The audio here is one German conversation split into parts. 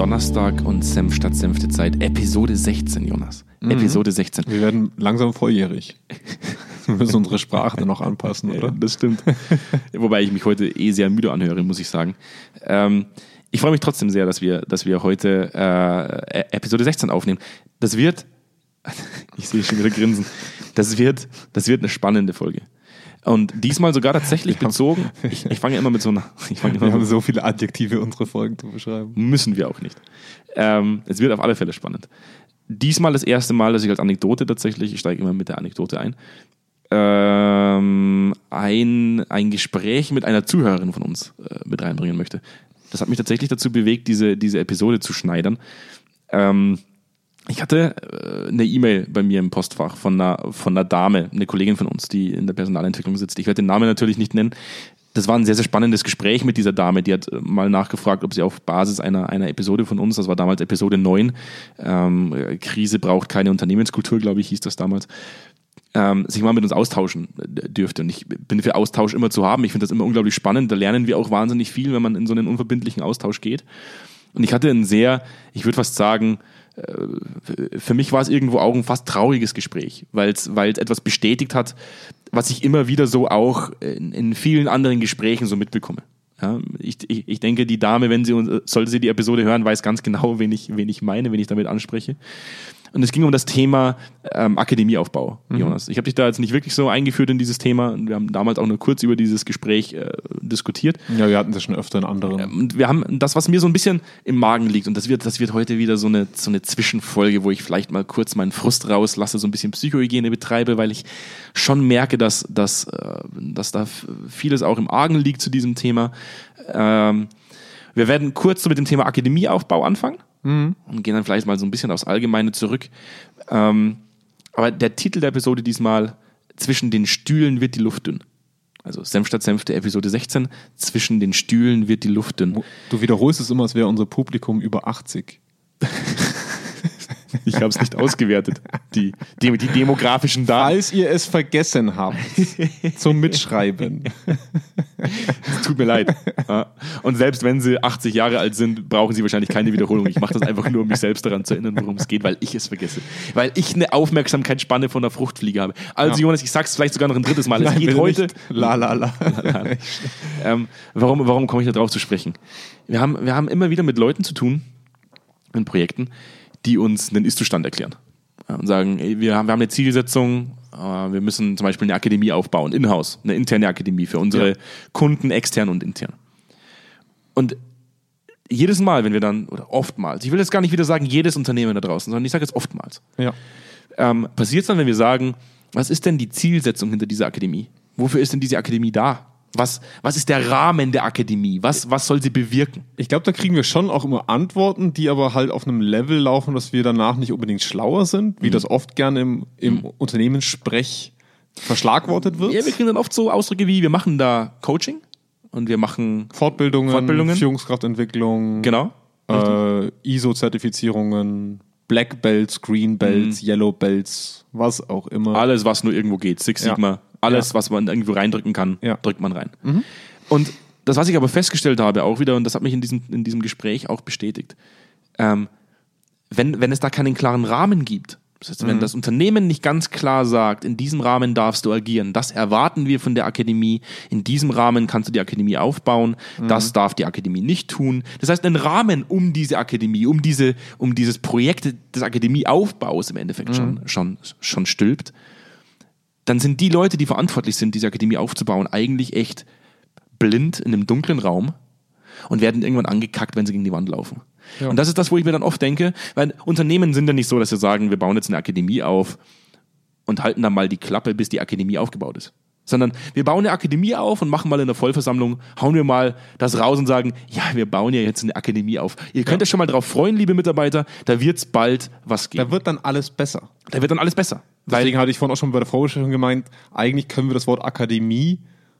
Donnerstag und Senf statt Senftezeit, Episode 16, Jonas. Mhm. Episode 16. Wir werden langsam volljährig. Wir müssen unsere Sprache dann noch anpassen, oder? Das stimmt. Wobei ich mich heute eh sehr müde anhöre, muss ich sagen. Ähm, ich freue mich trotzdem sehr, dass wir, dass wir heute äh, Episode 16 aufnehmen. Das wird, ich sehe schon wieder grinsen, das wird, das wird eine spannende Folge. Und diesmal sogar tatsächlich Wir haben- bezogen. Ich, ich fange immer mit so einer. Ich fange immer Wir haben so viele Adjektive, unsere Folgen zu beschreiben. müssen wir auch nicht. Ähm, es wird auf alle Fälle spannend. Diesmal das erste Mal, dass ich als Anekdote tatsächlich, ich steige immer mit der Anekdote ein, ähm, ein, ein Gespräch mit einer Zuhörerin von uns äh, mit reinbringen möchte. Das hat mich tatsächlich dazu bewegt, diese, diese Episode zu schneidern. Ähm, ich hatte äh, eine E-Mail bei mir im Postfach von einer, von einer Dame, eine Kollegin von uns, die in der Personalentwicklung sitzt. Ich werde den Namen natürlich nicht nennen. Das war ein sehr, sehr spannendes Gespräch mit dieser Dame. Die hat äh, mal nachgefragt, ob sie auf Basis einer, einer Episode von uns, das war damals Episode 9, ähm, äh, Krise braucht keine Unternehmenskultur, glaube ich, hieß das damals, ähm, sich mal mit uns austauschen äh, dürfte. Und ich bin für Austausch immer zu haben. Ich finde das immer unglaublich spannend. Da lernen wir auch wahnsinnig viel, wenn man in so einen unverbindlichen Austausch geht. Und ich hatte ein sehr, ich würde fast sagen, äh, für mich war es irgendwo auch ein fast trauriges Gespräch, weil es etwas bestätigt hat, was ich immer wieder so auch in, in vielen anderen Gesprächen so mitbekomme. Ja, ich, ich, ich denke, die Dame, wenn sie sollte sie die Episode hören, weiß ganz genau, wen ich, wen ich meine, wenn ich damit anspreche. Und es ging um das Thema ähm, Akademieaufbau, Jonas. Ich habe dich da jetzt nicht wirklich so eingeführt in dieses Thema. Wir haben damals auch nur kurz über dieses Gespräch äh, diskutiert. Ja, wir hatten das schon öfter in anderen. Und wir haben das, was mir so ein bisschen im Magen liegt, und das wird, das wird heute wieder so eine, so eine Zwischenfolge, wo ich vielleicht mal kurz meinen Frust rauslasse, so ein bisschen Psychohygiene betreibe, weil ich schon merke, dass, dass, äh, dass da vieles auch im Argen liegt zu diesem Thema. Ähm, wir werden kurz so mit dem Thema Akademieaufbau anfangen und gehen dann vielleicht mal so ein bisschen aufs Allgemeine zurück. Ähm, aber der Titel der Episode diesmal, zwischen den Stühlen wird die Luft dünn. Also Senf statt Senf der Episode 16, zwischen den Stühlen wird die Luft dünn. Du wiederholst es immer, als wäre unser Publikum über 80. Ich habe es nicht ausgewertet, die, die, die demografischen Daten. Falls ihr es vergessen habt, zum Mitschreiben. Es tut mir leid. Und selbst wenn sie 80 Jahre alt sind, brauchen sie wahrscheinlich keine Wiederholung. Ich mache das einfach nur, um mich selbst daran zu erinnern, worum es geht, weil ich es vergesse. Weil ich eine Aufmerksamkeitsspanne von einer Fruchtfliege habe. Also Ja. Jonas, ich sag's vielleicht sogar noch ein drittes Mal. Es Nein, geht heute. nicht. La la la. ähm, warum warum komme ich da drauf zu sprechen? Wir haben, wir haben immer wieder mit Leuten zu tun, in Projekten, die uns einen Ist-Zustand erklären. Und sagen, ey, wir, haben, wir haben eine Zielsetzung, äh, wir müssen zum Beispiel eine Akademie aufbauen, in-house, eine interne Akademie für unsere Ja. Kunden, extern und intern. Und jedes Mal, wenn wir dann, oder oftmals, ich will jetzt gar nicht wieder sagen, jedes Unternehmen da draußen, sondern ich sage jetzt oftmals, Ja. ähm, passiert es dann, wenn wir sagen, was ist denn die Zielsetzung hinter dieser Akademie? Wofür ist denn diese Akademie da? Was, was ist der Rahmen der Akademie? Was, was soll sie bewirken? Ich glaube, da kriegen wir schon auch immer Antworten, die aber halt auf einem Level laufen, dass wir danach nicht unbedingt schlauer sind, wie Mhm. das oft gerne im, im Unternehmenssprech verschlagwortet wird. Ja, wir kriegen dann oft so Ausdrücke wie, wir machen da Coaching und wir machen, Fortbildungen, Fortbildungen. Führungskraftentwicklung, genau, äh, ISO-Zertifizierungen, Black Belts, Green Belts, Yellow Belts, was auch immer. alles, was nur irgendwo geht, Six Ja. Alles, Ja. was man irgendwo reindrücken kann, Ja. drückt man rein. Und das, was ich aber festgestellt habe, auch wieder, und das hat mich in diesem, in diesem Gespräch auch bestätigt, ähm, wenn, wenn es da keinen klaren Rahmen gibt, das heißt, wenn das Unternehmen nicht ganz klar sagt, in diesem Rahmen darfst du agieren, das erwarten wir von der Akademie, in diesem Rahmen kannst du die Akademie aufbauen, das darf die Akademie nicht tun. Das heißt, ein Rahmen um diese Akademie, um diese, um dieses Projekt des Akademieaufbaus im Endeffekt schon, schon, schon stülpt, dann sind die Leute, die verantwortlich sind, diese Akademie aufzubauen, eigentlich echt blind in einem dunklen Raum und werden irgendwann angekackt, wenn sie gegen die Wand laufen. Ja. Und das ist das, wo ich mir dann oft denke, weil Unternehmen sind ja nicht so, dass sie sagen, wir bauen jetzt eine Akademie auf und halten dann mal die Klappe, bis die Akademie aufgebaut ist. Sondern wir bauen eine Akademie auf und machen mal in der Vollversammlung, hauen wir mal das raus und sagen, ja, wir bauen ja jetzt eine Akademie auf. Ihr könnt euch schon mal drauf freuen, liebe Mitarbeiter, da wird's bald was geben. Da wird dann alles besser. Da wird dann alles besser. Deswegen hatte ich vorhin auch schon bei der Vorbesprechung gemeint, eigentlich können wir das Wort Akademie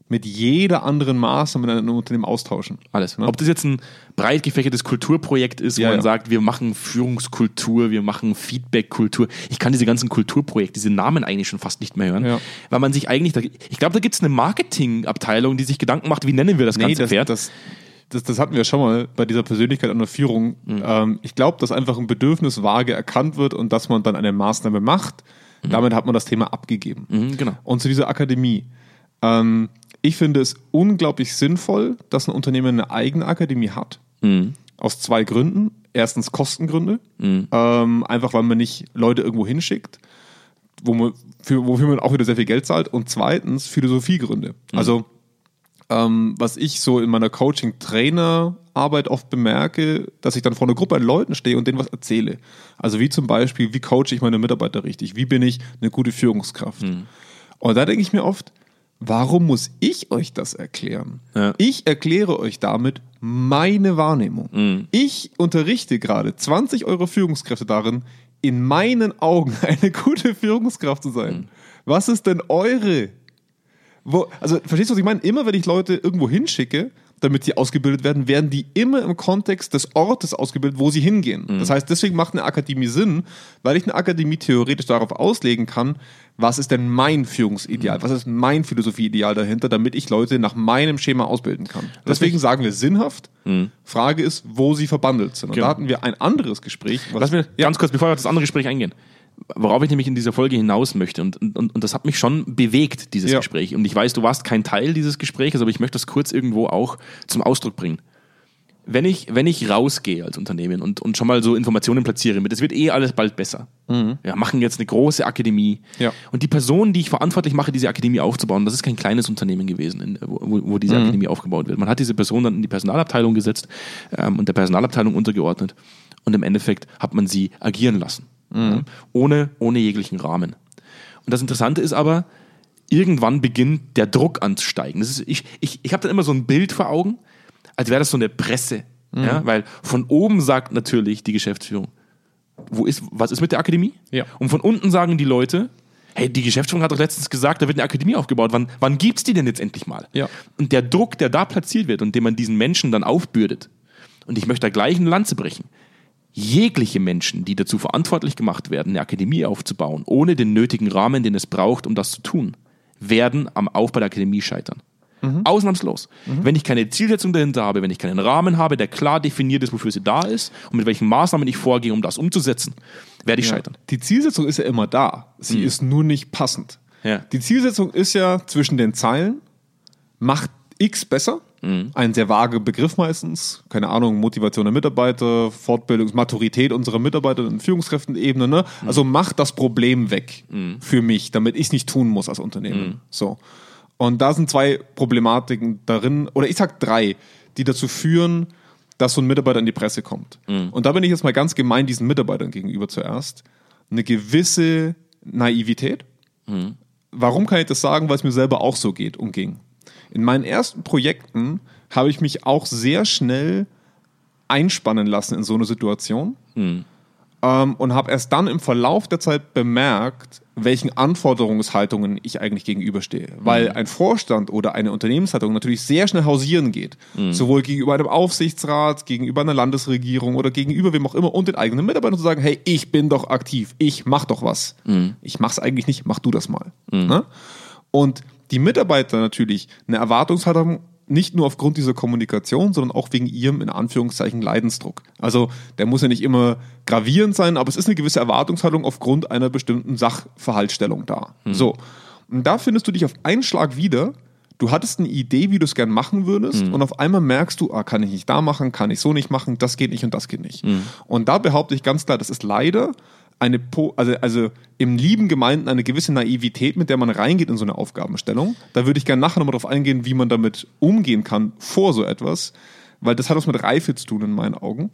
mit jeder anderen Maßnahme in einem Unternehmen austauschen. Alles. Ob das jetzt ein breit gefächertes Kulturprojekt ist, wo Ja, man ja. sagt, wir machen Führungskultur, wir machen Feedbackkultur. Ich kann diese ganzen Kulturprojekte, diese Namen eigentlich schon fast nicht mehr hören, Ja. weil man sich eigentlich, da, ich glaube, da gibt es eine Marketingabteilung, die sich Gedanken macht, wie nennen wir das ganze das, Pferd. das, das, das hatten wir schon mal bei dieser Persönlichkeit an der Führung. Mhm. Ähm, ich glaube, dass einfach ein Bedürfnis vage erkannt wird und dass man dann eine Maßnahme macht. Damit hat man das Thema abgegeben. Mhm, genau. Und zu dieser Akademie. Ähm, ich finde es unglaublich sinnvoll, dass ein Unternehmen eine eigene Akademie hat. Mhm. Aus zwei Gründen. Erstens Kostengründe. Mhm. Ähm, einfach weil man nicht Leute irgendwo hinschickt, wo man, für, wofür man auch wieder sehr viel Geld zahlt. Und zweitens Philosophiegründe. Also ähm, was ich so in meiner Coaching-Trainer-Arbeit oft bemerke, dass ich dann vor einer Gruppe an Leuten stehe und denen was erzähle. Also wie zum Beispiel, wie coache ich meine Mitarbeiter richtig? Wie bin ich eine gute Führungskraft? Und da denke ich mir oft, warum muss ich euch das erklären? Ja. Ich erkläre euch damit meine Wahrnehmung. Ich unterrichte gerade 20 Euro Führungskräfte darin, in meinen Augen eine gute Führungskraft zu sein. Was ist denn eure? Wo, also, verstehst du, was ich meine? Immer wenn ich Leute irgendwo hinschicke, damit sie ausgebildet werden, werden die immer im Kontext des Ortes ausgebildet, wo sie hingehen. Das heißt, deswegen macht eine Akademie Sinn, weil ich eine Akademie theoretisch darauf auslegen kann, was ist denn mein Führungsideal, was ist mein Philosophieideal dahinter, damit ich Leute nach meinem Schema ausbilden kann. Deswegen sagen wir sinnhaft. Frage ist, wo sie verbandelt sind. Und Genau. da hatten wir ein anderes Gespräch. Lass mir ganz kurz, bevor wir auf das andere Gespräch eingehen. Worauf ich nämlich in dieser Folge hinaus möchte, und, und, und das hat mich schon bewegt, dieses Ja. Gespräch. Und ich weiß, du warst kein Teil dieses Gesprächs, aber ich möchte das kurz irgendwo auch zum Ausdruck bringen. Wenn ich, wenn ich rausgehe als Unternehmen und, und schon mal so Informationen platziere mit, es wird eh alles bald besser. Wir machen jetzt eine große Akademie. Ja. Und die Person, die ich verantwortlich mache, diese Akademie aufzubauen, das ist kein kleines Unternehmen gewesen, in, wo, wo diese Akademie aufgebaut wird. Man hat diese Person dann in die Personalabteilung gesetzt ähm, und der Personalabteilung untergeordnet. Und im Endeffekt hat man sie agieren lassen. Ja, ohne, ohne jeglichen Rahmen. Und das Interessante ist aber, irgendwann beginnt der Druck anzusteigen. Das ist, ich ich, ich habe dann immer so ein Bild vor Augen, als wäre das so eine Presse. Ja? Weil von oben sagt natürlich die Geschäftsführung, wo ist, was ist mit der Akademie? Ja. Und von unten sagen die Leute, hey, die Geschäftsführung hat doch letztens gesagt, da wird eine Akademie aufgebaut. Wann, wann gibt's die denn jetzt endlich mal? Ja. Und der Druck, der da platziert wird und den man diesen Menschen dann aufbürdet, und ich möchte da gleich eine Lanze brechen, jegliche Menschen, die dazu verantwortlich gemacht werden, eine Akademie aufzubauen, ohne den nötigen Rahmen, den es braucht, um das zu tun, werden am Aufbau der Akademie scheitern. Ausnahmslos. Wenn ich keine Zielsetzung dahinter habe, wenn ich keinen Rahmen habe, der klar definiert ist, wofür sie da ist und mit welchen Maßnahmen ich vorgehe, um das umzusetzen, werde ich scheitern. Die Zielsetzung ist ja immer da. Sie ist nur nicht passend. Ja. Die Zielsetzung ist ja zwischen den Zeilen, macht X besser. Ein sehr vager Begriff meistens. Keine Ahnung, Motivation der Mitarbeiter, Fortbildung, Maturität unserer Mitarbeiter in Führungskräftenebene. Ne? Also macht das Problem weg für mich, damit ich es nicht tun muss als Unternehmen. So. Und da sind zwei Problematiken darin, oder ich sag drei, die dazu führen, dass so ein Mitarbeiter in die Presse kommt. Und da bin ich jetzt mal ganz gemein diesen Mitarbeitern gegenüber zuerst. Eine gewisse Naivität. Warum kann ich das sagen? Weil es mir selber auch so geht und ging. In meinen ersten Projekten habe ich mich auch sehr schnell einspannen lassen in so eine Situation ähm, und habe erst dann im Verlauf der Zeit bemerkt, welchen Anforderungshaltungen ich eigentlich gegenüberstehe. Weil ein Vorstand oder eine Unternehmenshaltung natürlich sehr schnell hausieren geht. Sowohl gegenüber einem Aufsichtsrat, gegenüber einer Landesregierung oder gegenüber wem auch immer und den eigenen Mitarbeitern zu sagen, hey, ich bin doch aktiv, ich mach doch was. Ich mach's eigentlich nicht, mach du das mal. Ne? Und die Mitarbeiter natürlich eine Erwartungshaltung nicht nur aufgrund dieser Kommunikation, sondern auch wegen ihrem, in Anführungszeichen, Leidensdruck. Also der muss ja nicht immer gravierend sein, aber es ist eine gewisse Erwartungshaltung aufgrund einer bestimmten Sachverhaltsstellung da. So. Und da findest du dich auf einen Schlag wieder. Du hattest eine Idee, wie du es gern machen würdest, und auf einmal merkst du, ah, kann ich nicht da machen, kann ich so nicht machen, das geht nicht und das geht nicht. Und da behaupte ich ganz klar, das ist leider eine, po also, also im lieben Gemeinden eine gewisse Naivität, mit der man reingeht in so eine Aufgabenstellung. Da würde ich gerne nachher nochmal drauf eingehen, wie man damit umgehen kann vor so etwas, weil das hat was mit Reife zu tun in meinen Augen.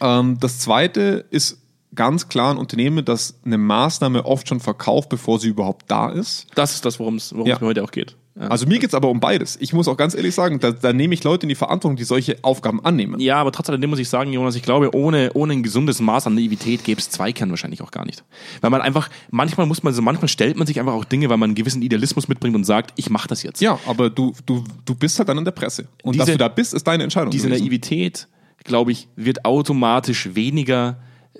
Ähm, das zweite ist ganz klar ein Unternehmen, das eine Maßnahme oft schon verkauft, bevor sie überhaupt da ist. Das ist das, worum es Ja. es mir heute auch geht. Ja. Also mir geht's aber um beides. Ich muss auch ganz ehrlich sagen, da, da nehme ich Leute in die Verantwortung, die solche Aufgaben annehmen. Ja, aber trotz alledem muss ich sagen, Jonas, ich glaube, ohne, ohne ein gesundes Maß an Naivität gäbe es Zweikern wahrscheinlich auch gar nicht. Weil man einfach, manchmal muss man so, manchmal stellt man sich einfach auch Dinge, weil man einen gewissen Idealismus mitbringt und sagt, ich mache das jetzt. Ja, aber du, du, du bist halt dann in der Presse. Und dass Diese- du da bist, ist deine Entscheidung. Diese gewesen. Naivität, glaube ich, wird automatisch weniger,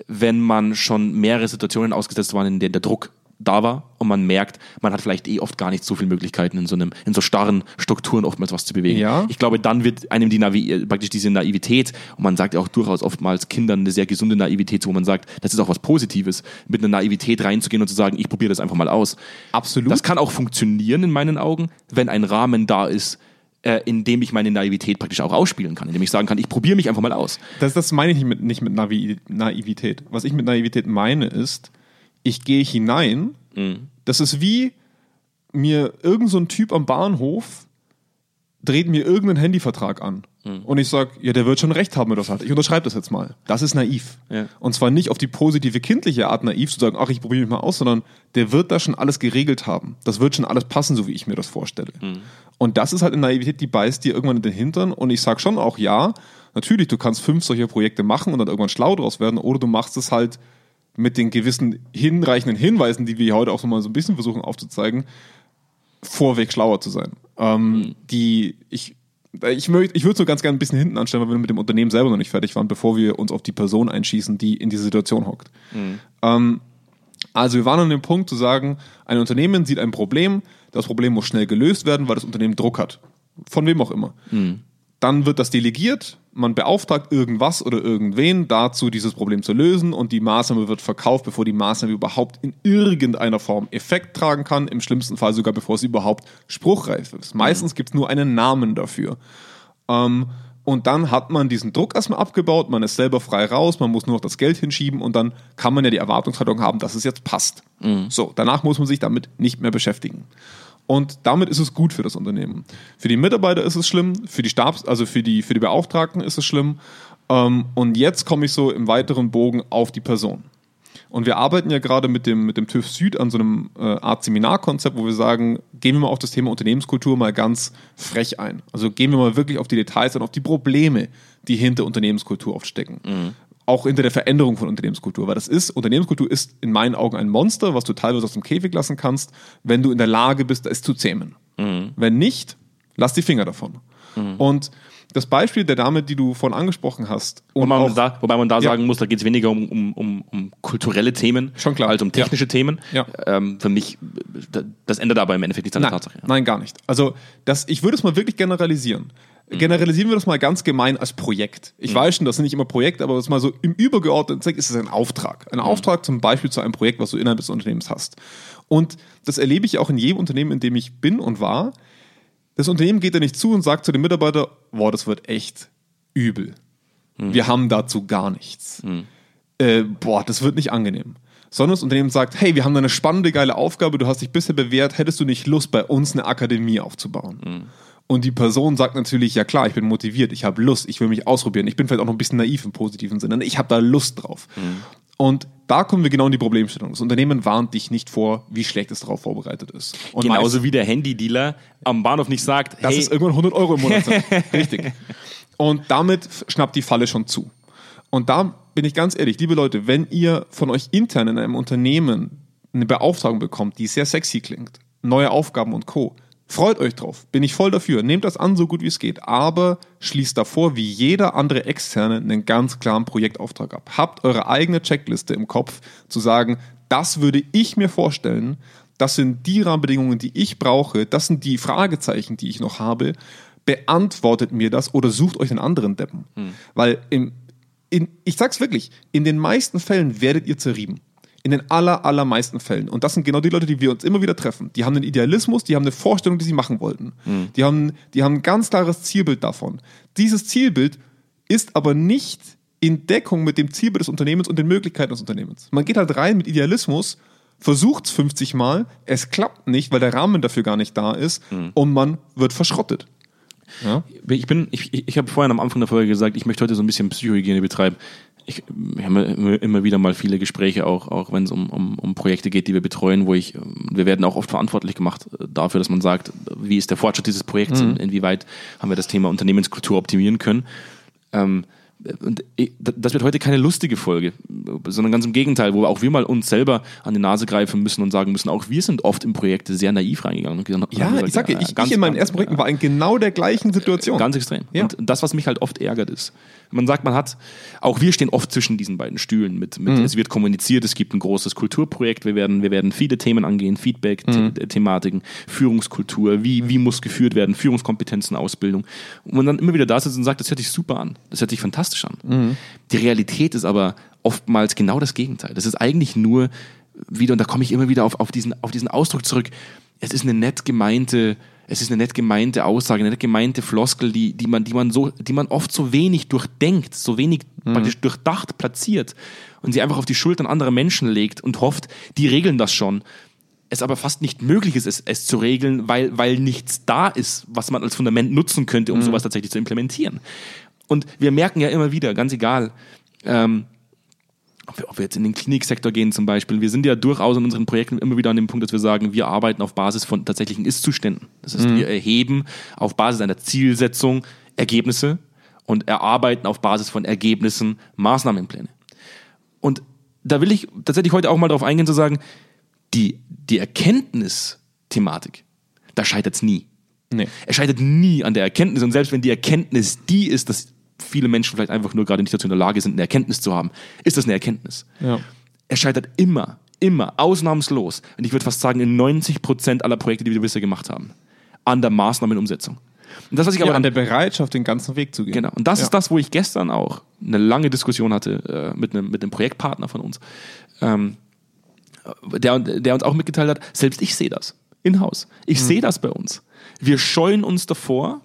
wenn man schon mehrere Situationen ausgesetzt war, in denen der Druck da war und man merkt, man hat vielleicht eh oft gar nicht so viele Möglichkeiten in so einem, in so starren Strukturen oftmals was zu bewegen. Ja. Ich glaube, dann wird einem die Navi praktisch diese Naivität, und man sagt ja auch durchaus oftmals Kindern eine sehr gesunde Naivität, wo man sagt, das ist auch was Positives, mit einer Naivität reinzugehen und zu sagen, ich probiere das einfach mal aus. Absolut. Das kann auch funktionieren in meinen Augen, wenn ein Rahmen da ist, äh, in dem ich meine Naivität praktisch auch ausspielen kann, in dem ich sagen kann, ich probiere mich einfach mal aus. Das, das meine ich nicht mit, nicht mit Navi Naivität. Was ich mit Naivität meine, ist, ich gehe hinein. Das ist wie mir irgend so ein Typ am Bahnhof dreht mir irgendeinen Handyvertrag an. Und ich sage, ja, der wird schon recht haben, wenn das hat. Ich unterschreibe das jetzt mal. Das ist naiv. Ja. Und zwar nicht auf die positive kindliche Art naiv zu sagen, ach, ich probiere mich mal aus, sondern der wird da schon alles geregelt haben. Das wird schon alles passen, so wie ich mir das vorstelle. Und das ist halt eine Naivität, die beißt dir irgendwann in den Hintern. Und ich sage schon auch, ja, natürlich, du kannst fünf solcher Projekte machen und dann irgendwann schlau draus werden, oder du machst es halt mit den gewissen hinreichenden Hinweisen, die wir heute auch so mal so ein bisschen versuchen aufzuzeigen, vorweg schlauer zu sein. Ähm, Die ich ich, möcht, ich würde so ganz gerne ein bisschen hinten anstellen, weil wir mit dem Unternehmen selber noch nicht fertig waren, bevor wir uns auf die Person einschießen, die in dieser Situation hockt. Ähm, also wir waren an dem Punkt zu sagen, ein Unternehmen sieht ein Problem, das Problem muss schnell gelöst werden, weil das Unternehmen Druck hat. Von wem auch immer. Dann wird das delegiert, man beauftragt irgendwas oder irgendwen dazu, dieses Problem zu lösen und die Maßnahme wird verkauft, bevor die Maßnahme überhaupt in irgendeiner Form Effekt tragen kann, im schlimmsten Fall sogar bevor sie überhaupt spruchreif ist. Meistens gibt es nur einen Namen dafür. Ähm, und dann hat man diesen Druck erstmal abgebaut, man ist selber frei raus, man muss nur noch das Geld hinschieben und dann kann man ja die Erwartungshaltung haben, dass es jetzt passt. So, danach muss man sich damit nicht mehr beschäftigen. Und damit ist es gut für das Unternehmen. Für die Mitarbeiter ist es schlimm, für die Stabs, also für die, für die Beauftragten ist es schlimm. Ähm, und jetzt komme ich so im weiteren Bogen auf die Person. Und wir arbeiten ja gerade mit dem, mit dem TÜV Süd an so einem äh, Art Seminarkonzept, wo wir sagen, gehen wir mal auf das Thema Unternehmenskultur mal ganz frech ein. Also gehen wir mal wirklich auf die Details und auf die Probleme, die hinter Unternehmenskultur oft stecken. Auch hinter der Veränderung von Unternehmenskultur. Weil das ist, Unternehmenskultur ist in meinen Augen ein Monster, was du teilweise aus dem Käfig lassen kannst, wenn du in der Lage bist, es zu zähmen. Wenn nicht, lass die Finger davon. Und das Beispiel der Dame, die du vorhin angesprochen hast, Wobei man auch- da, wobei man da Ja. sagen muss, da geht es weniger um, um, um, um kulturelle Themen Schon klar. als um technische Ja. Themen. Ja. Ähm, für mich, da- das ändert aber im Endeffekt nichts an der Nein, Tatsache. nein, gar nicht. Also das, ich würde es mal wirklich generalisieren. Generalisieren wir das mal ganz gemein als Projekt. Ich weiß schon, das sind nicht immer Projekte, aber das ist mal so im übergeordneten Zweck ist es ein Auftrag. Ein Auftrag zum Beispiel zu einem Projekt, was du innerhalb des Unternehmens hast. Und das erlebe ich auch in jedem Unternehmen, in dem ich bin und war. Das Unternehmen geht da nicht zu und sagt zu dem Mitarbeiter, boah, das wird echt übel. Wir haben dazu gar nichts. Äh, boah, das wird nicht angenehm. Sondern das Unternehmen sagt, hey, wir haben da eine spannende, geile Aufgabe, du hast dich bisher bewährt, hättest du nicht Lust, bei uns eine Akademie aufzubauen? Und die Person sagt natürlich, ja klar, ich bin motiviert, ich habe Lust, ich will mich ausprobieren, ich bin vielleicht auch noch ein bisschen naiv im positiven Sinne, ich habe da Lust drauf. Und da kommen wir genau in die Problemstellung. Das Unternehmen warnt dich nicht vor, wie schlecht es darauf vorbereitet ist. Und Genauso wie der Handydealer am Bahnhof nicht sagt, dass hey, es irgendwann 100 Euro im Monat sind. Richtig. Und damit schnappt die Falle schon zu. Und da bin ich ganz ehrlich, liebe Leute, wenn ihr von euch intern in einem Unternehmen eine Beauftragung bekommt, die sehr sexy klingt, neue Aufgaben und Co., freut euch drauf. Bin ich voll dafür. Nehmt das an, so gut wie es geht. Aber schließt davor, wie jeder andere Externe, einen ganz klaren Projektauftrag ab. Habt eure eigene Checkliste im Kopf, zu sagen, das würde ich mir vorstellen, das sind die Rahmenbedingungen, die ich brauche, das sind die Fragezeichen, die ich noch habe. Beantwortet mir das oder sucht euch einen anderen Deppen. Weil im, in, ich sag's wirklich, in den meisten Fällen werdet ihr zerrieben. In den aller, allermeisten Fällen. Und das sind genau die Leute, die wir uns immer wieder treffen. Die haben einen Idealismus, die haben eine Vorstellung, die sie machen wollten. Die, haben, die haben ein ganz klares Zielbild davon. Dieses Zielbild ist aber nicht in Deckung mit dem Zielbild des Unternehmens und den Möglichkeiten des Unternehmens. Man geht halt rein mit Idealismus, versucht es 50 Mal, es klappt nicht, weil der Rahmen dafür gar nicht da ist und man wird verschrottet. Ja? ich bin, ich, ich, ich habe vorhin am Anfang der Folge gesagt, ich möchte heute so ein bisschen Psychohygiene betreiben. Ich, wir haben immer, wieder mal viele Gespräche, auch, auch wenn es um, um, um Projekte geht, die wir betreuen, wo ich, wir werden auch oft verantwortlich gemacht äh, dafür, dass man sagt, wie ist der Fortschritt dieses Projekts, in, inwieweit haben wir das Thema Unternehmenskultur optimieren können. Ähm, und das wird heute keine lustige Folge, sondern ganz im Gegenteil, wo auch wir mal uns selber an die Nase greifen müssen und sagen müssen, auch wir sind oft in Projekte sehr naiv reingegangen. Und gesagt- Ja, gesagt, ich sag dir, ich, ich in meinen ersten Projekten war in genau der gleichen Situation. Ganz extrem. Ja. Und das, was mich halt oft ärgert, ist, man sagt, man hat, auch wir stehen oft zwischen diesen beiden Stühlen mit, mit Mhm. es wird kommuniziert, es gibt ein großes Kulturprojekt, wir werden, wir werden viele Themen angehen, Feedback, Mhm. The Thematiken, Führungskultur, wie, wie muss geführt werden, Führungskompetenzen, Ausbildung. Und man dann immer wieder da sitzt und sagt, das hört sich super an, das hört sich fantastisch an. Mhm. Die Realität ist aber oftmals genau das Gegenteil. Das ist eigentlich nur wieder, und da komme ich immer wieder auf, auf, diesen, auf diesen Ausdruck zurück, es ist eine nett gemeinte, es ist eine nett gemeinte Aussage, eine nett gemeinte Floskel, die, die, man, die, man so, die man oft so wenig durchdenkt, so wenig praktisch durchdacht platziert und sie einfach auf die Schultern anderer Menschen legt und hofft, die regeln das schon. Es aber fast nicht möglich ist, es, es zu regeln, weil, weil nichts da ist, was man als Fundament nutzen könnte, um sowas tatsächlich zu implementieren. Und wir merken ja immer wieder, ganz egal, ähm, ob wir, ob wir jetzt in den Kliniksektor gehen zum Beispiel, wir sind ja durchaus in unseren Projekten immer wieder an dem Punkt, dass wir sagen, wir arbeiten auf Basis von tatsächlichen Ist-Zuständen. Das heißt, wir erheben auf Basis einer Zielsetzung Ergebnisse und erarbeiten auf Basis von Ergebnissen Maßnahmenpläne. Und da will ich tatsächlich heute auch mal darauf eingehen zu sagen, die, die Erkenntnisthematik, da scheitert es nie. Nee. Es scheitert nie an der Erkenntnis. Und selbst wenn die Erkenntnis die ist, dass viele Menschen vielleicht einfach nur gerade nicht dazu in der Lage sind, eine Erkenntnis zu haben, ist das eine Erkenntnis. Ja. Es scheitert immer, immer, ausnahmslos. Und ich würde fast sagen, in 90 Prozent aller Projekte, die wir bisher gemacht haben, an der Maßnahmenumsetzung. Und das, was ich aber Ja, an dann der Bereitschaft, den ganzen Weg zu gehen. Genau. Und das Ja. ist das, wo ich gestern auch eine lange Diskussion hatte äh, mit, einem, mit einem Projektpartner von uns, ähm, der, der uns auch mitgeteilt hat, selbst ich sehe das in-house. Ich sehe das bei uns. Wir scheuen uns davor,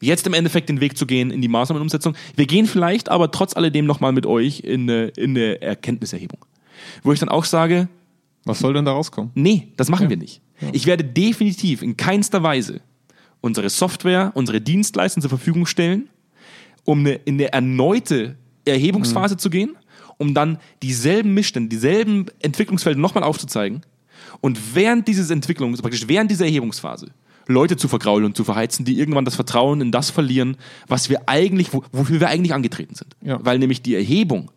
jetzt im Endeffekt den Weg zu gehen in die Maßnahmenumsetzung. Wir gehen vielleicht aber trotz alledem nochmal mit euch in eine, in eine Erkenntniserhebung. Wo ich dann auch sage, Was soll denn da rauskommen? Nee, das machen wir nicht. Ich werde definitiv in keinster Weise unsere Software, unsere Dienstleistungen zur Verfügung stellen, um eine, in eine erneute Erhebungsphase zu gehen, um dann dieselben Missstände, dieselben Entwicklungsfelder nochmal aufzuzeigen und während dieses Entwicklungs, praktisch während dieser Erhebungsphase, Leute zu vergraulen und zu verheizen, die irgendwann das Vertrauen in das verlieren, was wir eigentlich, wo- wofür wir eigentlich angetreten sind. Ja. Weil nämlich die Erhebung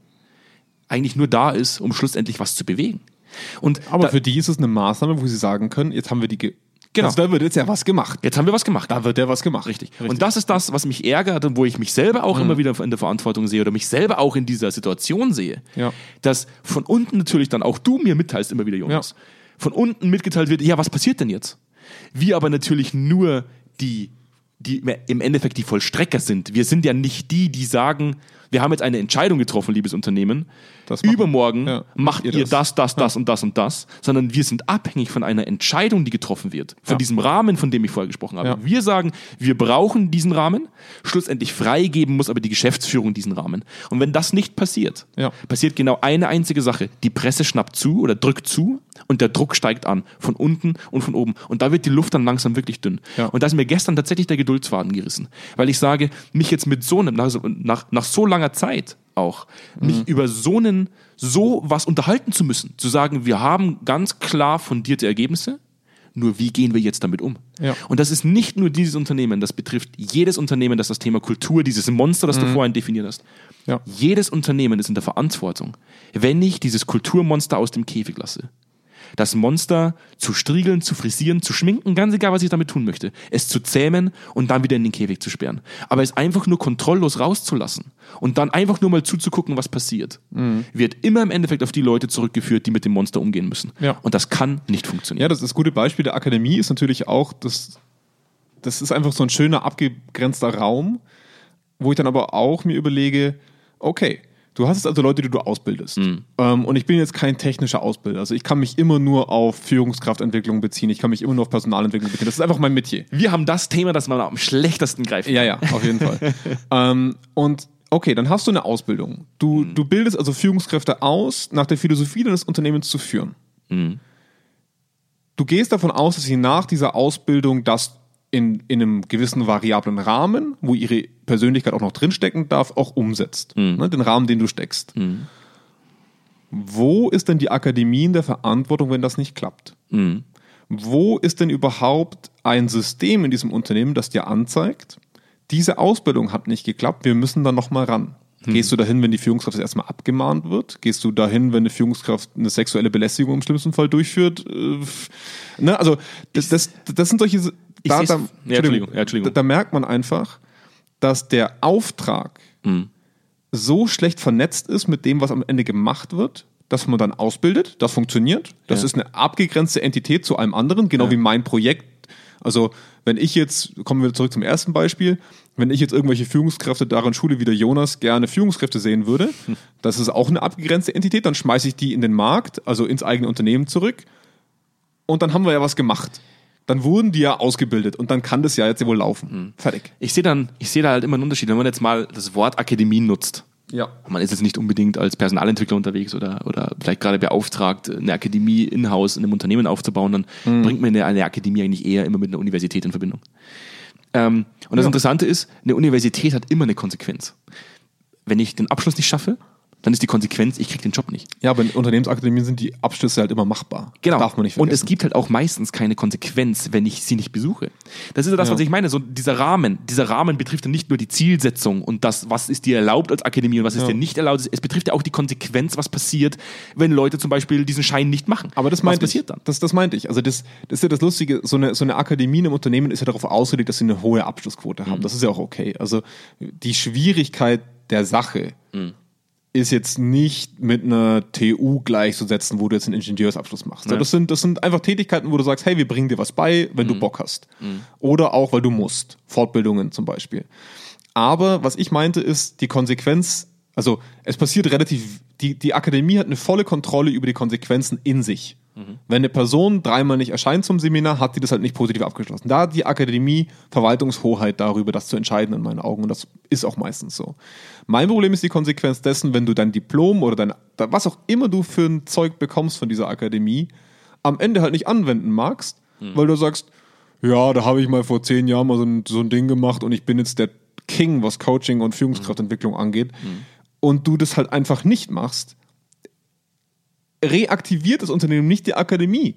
eigentlich nur da ist, um schlussendlich was zu bewegen. Und Aber da, für die ist es eine Maßnahme, wo sie sagen können, jetzt haben wir die. Ge Genau. Also da wird jetzt ja was gemacht. Jetzt haben wir was gemacht. Da wird ja was gemacht. Richtig. Und das ist das, was mich ärgert und wo ich mich selber auch immer wieder in der Verantwortung sehe oder mich selber auch in dieser Situation sehe. Ja. Dass von unten natürlich dann auch du mir mitteilst immer wieder, Jonas. Ja. Von unten mitgeteilt wird, ja, was passiert denn jetzt? Wir aber natürlich nur die, die im Endeffekt die Vollstrecker sind. Wir sind ja nicht die, die sagen, wir haben jetzt eine Entscheidung getroffen, liebes Unternehmen. Das machen- Übermorgen ja, macht ihr das, das, das und das und das, sondern wir sind abhängig von einer Entscheidung, die getroffen wird. Von Ja. diesem Rahmen, von dem ich vorher gesprochen habe. Ja. Wir sagen, wir brauchen diesen Rahmen. Schlussendlich freigeben muss aber die Geschäftsführung diesen Rahmen. Und wenn das nicht passiert, Ja. passiert genau eine einzige Sache. Die Presse schnappt zu oder drückt zu und der Druck steigt an. Von unten und von oben. Und da wird die Luft dann langsam wirklich dünn. Ja. Und da ist mir gestern tatsächlich der Geduldsfaden gerissen. Weil ich sage, mich jetzt mit so einem, nach, so- nach, nach so langer Zeit auch, Mhm. mich über so einen, so was unterhalten zu müssen. Zu sagen, wir haben ganz klar fundierte Ergebnisse. Nur wie gehen wir jetzt damit um? Ja. Und das ist nicht nur dieses Unternehmen, das betrifft jedes Unternehmen, das das Thema Kultur, dieses Monster, das du vorhin definiert hast. Mhm. Ja. Jedes Unternehmen ist in der Verantwortung, wenn ich dieses Kulturmonster aus dem Käfig lasse. Das Monster zu striegeln, zu frisieren, zu schminken, ganz egal, was ich damit tun möchte. Es zu zähmen und dann wieder in den Käfig zu sperren. Aber es einfach nur kontrolllos rauszulassen und dann einfach nur mal zuzugucken, was passiert, Mhm. wird immer im Endeffekt auf die Leute zurückgeführt, die mit dem Monster umgehen müssen. Ja. Und das kann nicht funktionieren. Ja, das ist gute Beispiel der Akademie ist natürlich auch, das, das ist einfach so ein schöner, abgegrenzter Raum, wo ich dann aber auch mir überlege, okay, du hast jetzt also Leute, die du ausbildest. Ähm, und ich bin jetzt kein technischer Ausbilder. Also ich kann mich immer nur auf Führungskraftentwicklung beziehen, ich kann mich immer nur auf Personalentwicklung beziehen. Das ist einfach mein Metier. Wir haben das Thema, das man am schlechtesten greift. Ja, ja, auf jeden Fall. ähm, und okay, dann hast du eine Ausbildung. Du, du bildest also Führungskräfte aus, nach der Philosophie deines Unternehmens zu führen. Du gehst davon aus, dass sie nach dieser Ausbildung das in, in einem gewissen variablen Rahmen, wo ihre Persönlichkeit auch noch drinstecken darf, auch umsetzt. Ne, den Rahmen, den du steckst. Wo ist denn die Akademie in der Verantwortung, wenn das nicht klappt? Wo ist denn überhaupt ein System in diesem Unternehmen, das dir anzeigt, diese Ausbildung hat nicht geklappt, wir müssen da nochmal ran? Gehst du dahin, wenn die Führungskraft erstmal abgemahnt wird? Gehst du dahin, wenn eine Führungskraft eine sexuelle Belästigung im schlimmsten Fall durchführt? Äh, ne? Also das, das, das sind solche. Da, da, Ja, Entschuldigung, ja, Entschuldigung. Da, da merkt man einfach, dass der Auftrag Mhm. so schlecht vernetzt ist mit dem, was am Ende gemacht wird, dass man dann ausbildet. Das funktioniert. Das Ja. ist eine abgegrenzte Entität zu allem anderen, genau wie mein Projekt. Also wenn ich jetzt, kommen wir zurück zum ersten Beispiel, wenn ich jetzt irgendwelche Führungskräfte daran schule, wie der Jonas gerne Führungskräfte sehen würde, das ist auch eine abgegrenzte Entität, dann schmeiße ich die in den Markt, also ins eigene Unternehmen zurück und dann haben wir ja was gemacht. Dann wurden die ja ausgebildet und dann kann das ja jetzt ja wohl laufen. Fertig. Ich sehe dann, ich sehe da halt immer einen Unterschied, wenn man jetzt mal das Wort Akademie nutzt. Ja. Man ist jetzt nicht unbedingt als Personalentwickler unterwegs oder, oder vielleicht gerade beauftragt, eine Akademie in-house in einem Unternehmen aufzubauen, dann Mhm. bringt man eine, eine Akademie eigentlich eher immer mit einer Universität in Verbindung. Ähm, und das Interessante ist, eine Universität hat immer eine Konsequenz. Wenn ich den Abschluss nicht schaffe, dann ist die Konsequenz, ich kriege den Job nicht. Ja, aber in Unternehmensakademien sind die Abschlüsse halt immer machbar. Genau. Darf man nicht und vergessen. es gibt halt auch meistens keine Konsequenz, wenn ich sie nicht besuche. Das ist ja das, Ja. was ich meine. So dieser Rahmen, dieser Rahmen betrifft ja nicht nur die Zielsetzung und das, was ist dir erlaubt als Akademie und was ist Ja. dir nicht erlaubt. Es betrifft ja auch die Konsequenz, was passiert, wenn Leute zum Beispiel diesen Schein nicht machen. Aber das was meinte passiert ich. dann? Das, das meinte ich. Also das, das ist ja das Lustige. So eine, so eine Akademie in einem Unternehmen ist ja darauf ausgelegt, dass sie eine hohe Abschlussquote haben. Das ist ja auch okay. Also die Schwierigkeit der Sache ist jetzt nicht mit einer TU gleichzusetzen, wo du jetzt einen Ingenieursabschluss machst. Ja. Das, sind, das sind einfach Tätigkeiten, wo du sagst, hey, wir bringen dir was bei, wenn du Bock hast. Oder auch, weil du musst. Fortbildungen zum Beispiel. Aber was ich meinte, ist die Konsequenz, also es passiert relativ, die, die Akademie hat eine volle Kontrolle über die Konsequenzen in sich. Wenn eine Person dreimal nicht erscheint zum Seminar, hat die das halt nicht positiv abgeschlossen. Da hat die Akademie Verwaltungshoheit darüber, das zu entscheiden in meinen Augen. Und das ist auch meistens so. Mein Problem ist die Konsequenz dessen, wenn du dein Diplom oder dein, was auch immer du für ein Zeug bekommst von dieser Akademie, am Ende halt nicht anwenden magst, weil du sagst, ja, da habe ich mal vor zehn Jahren mal so ein, so ein Ding gemacht und ich bin jetzt der King, was Coaching und Führungskraftentwicklung angeht. Und du das halt einfach nicht machst, reaktiviert das Unternehmen nicht die Akademie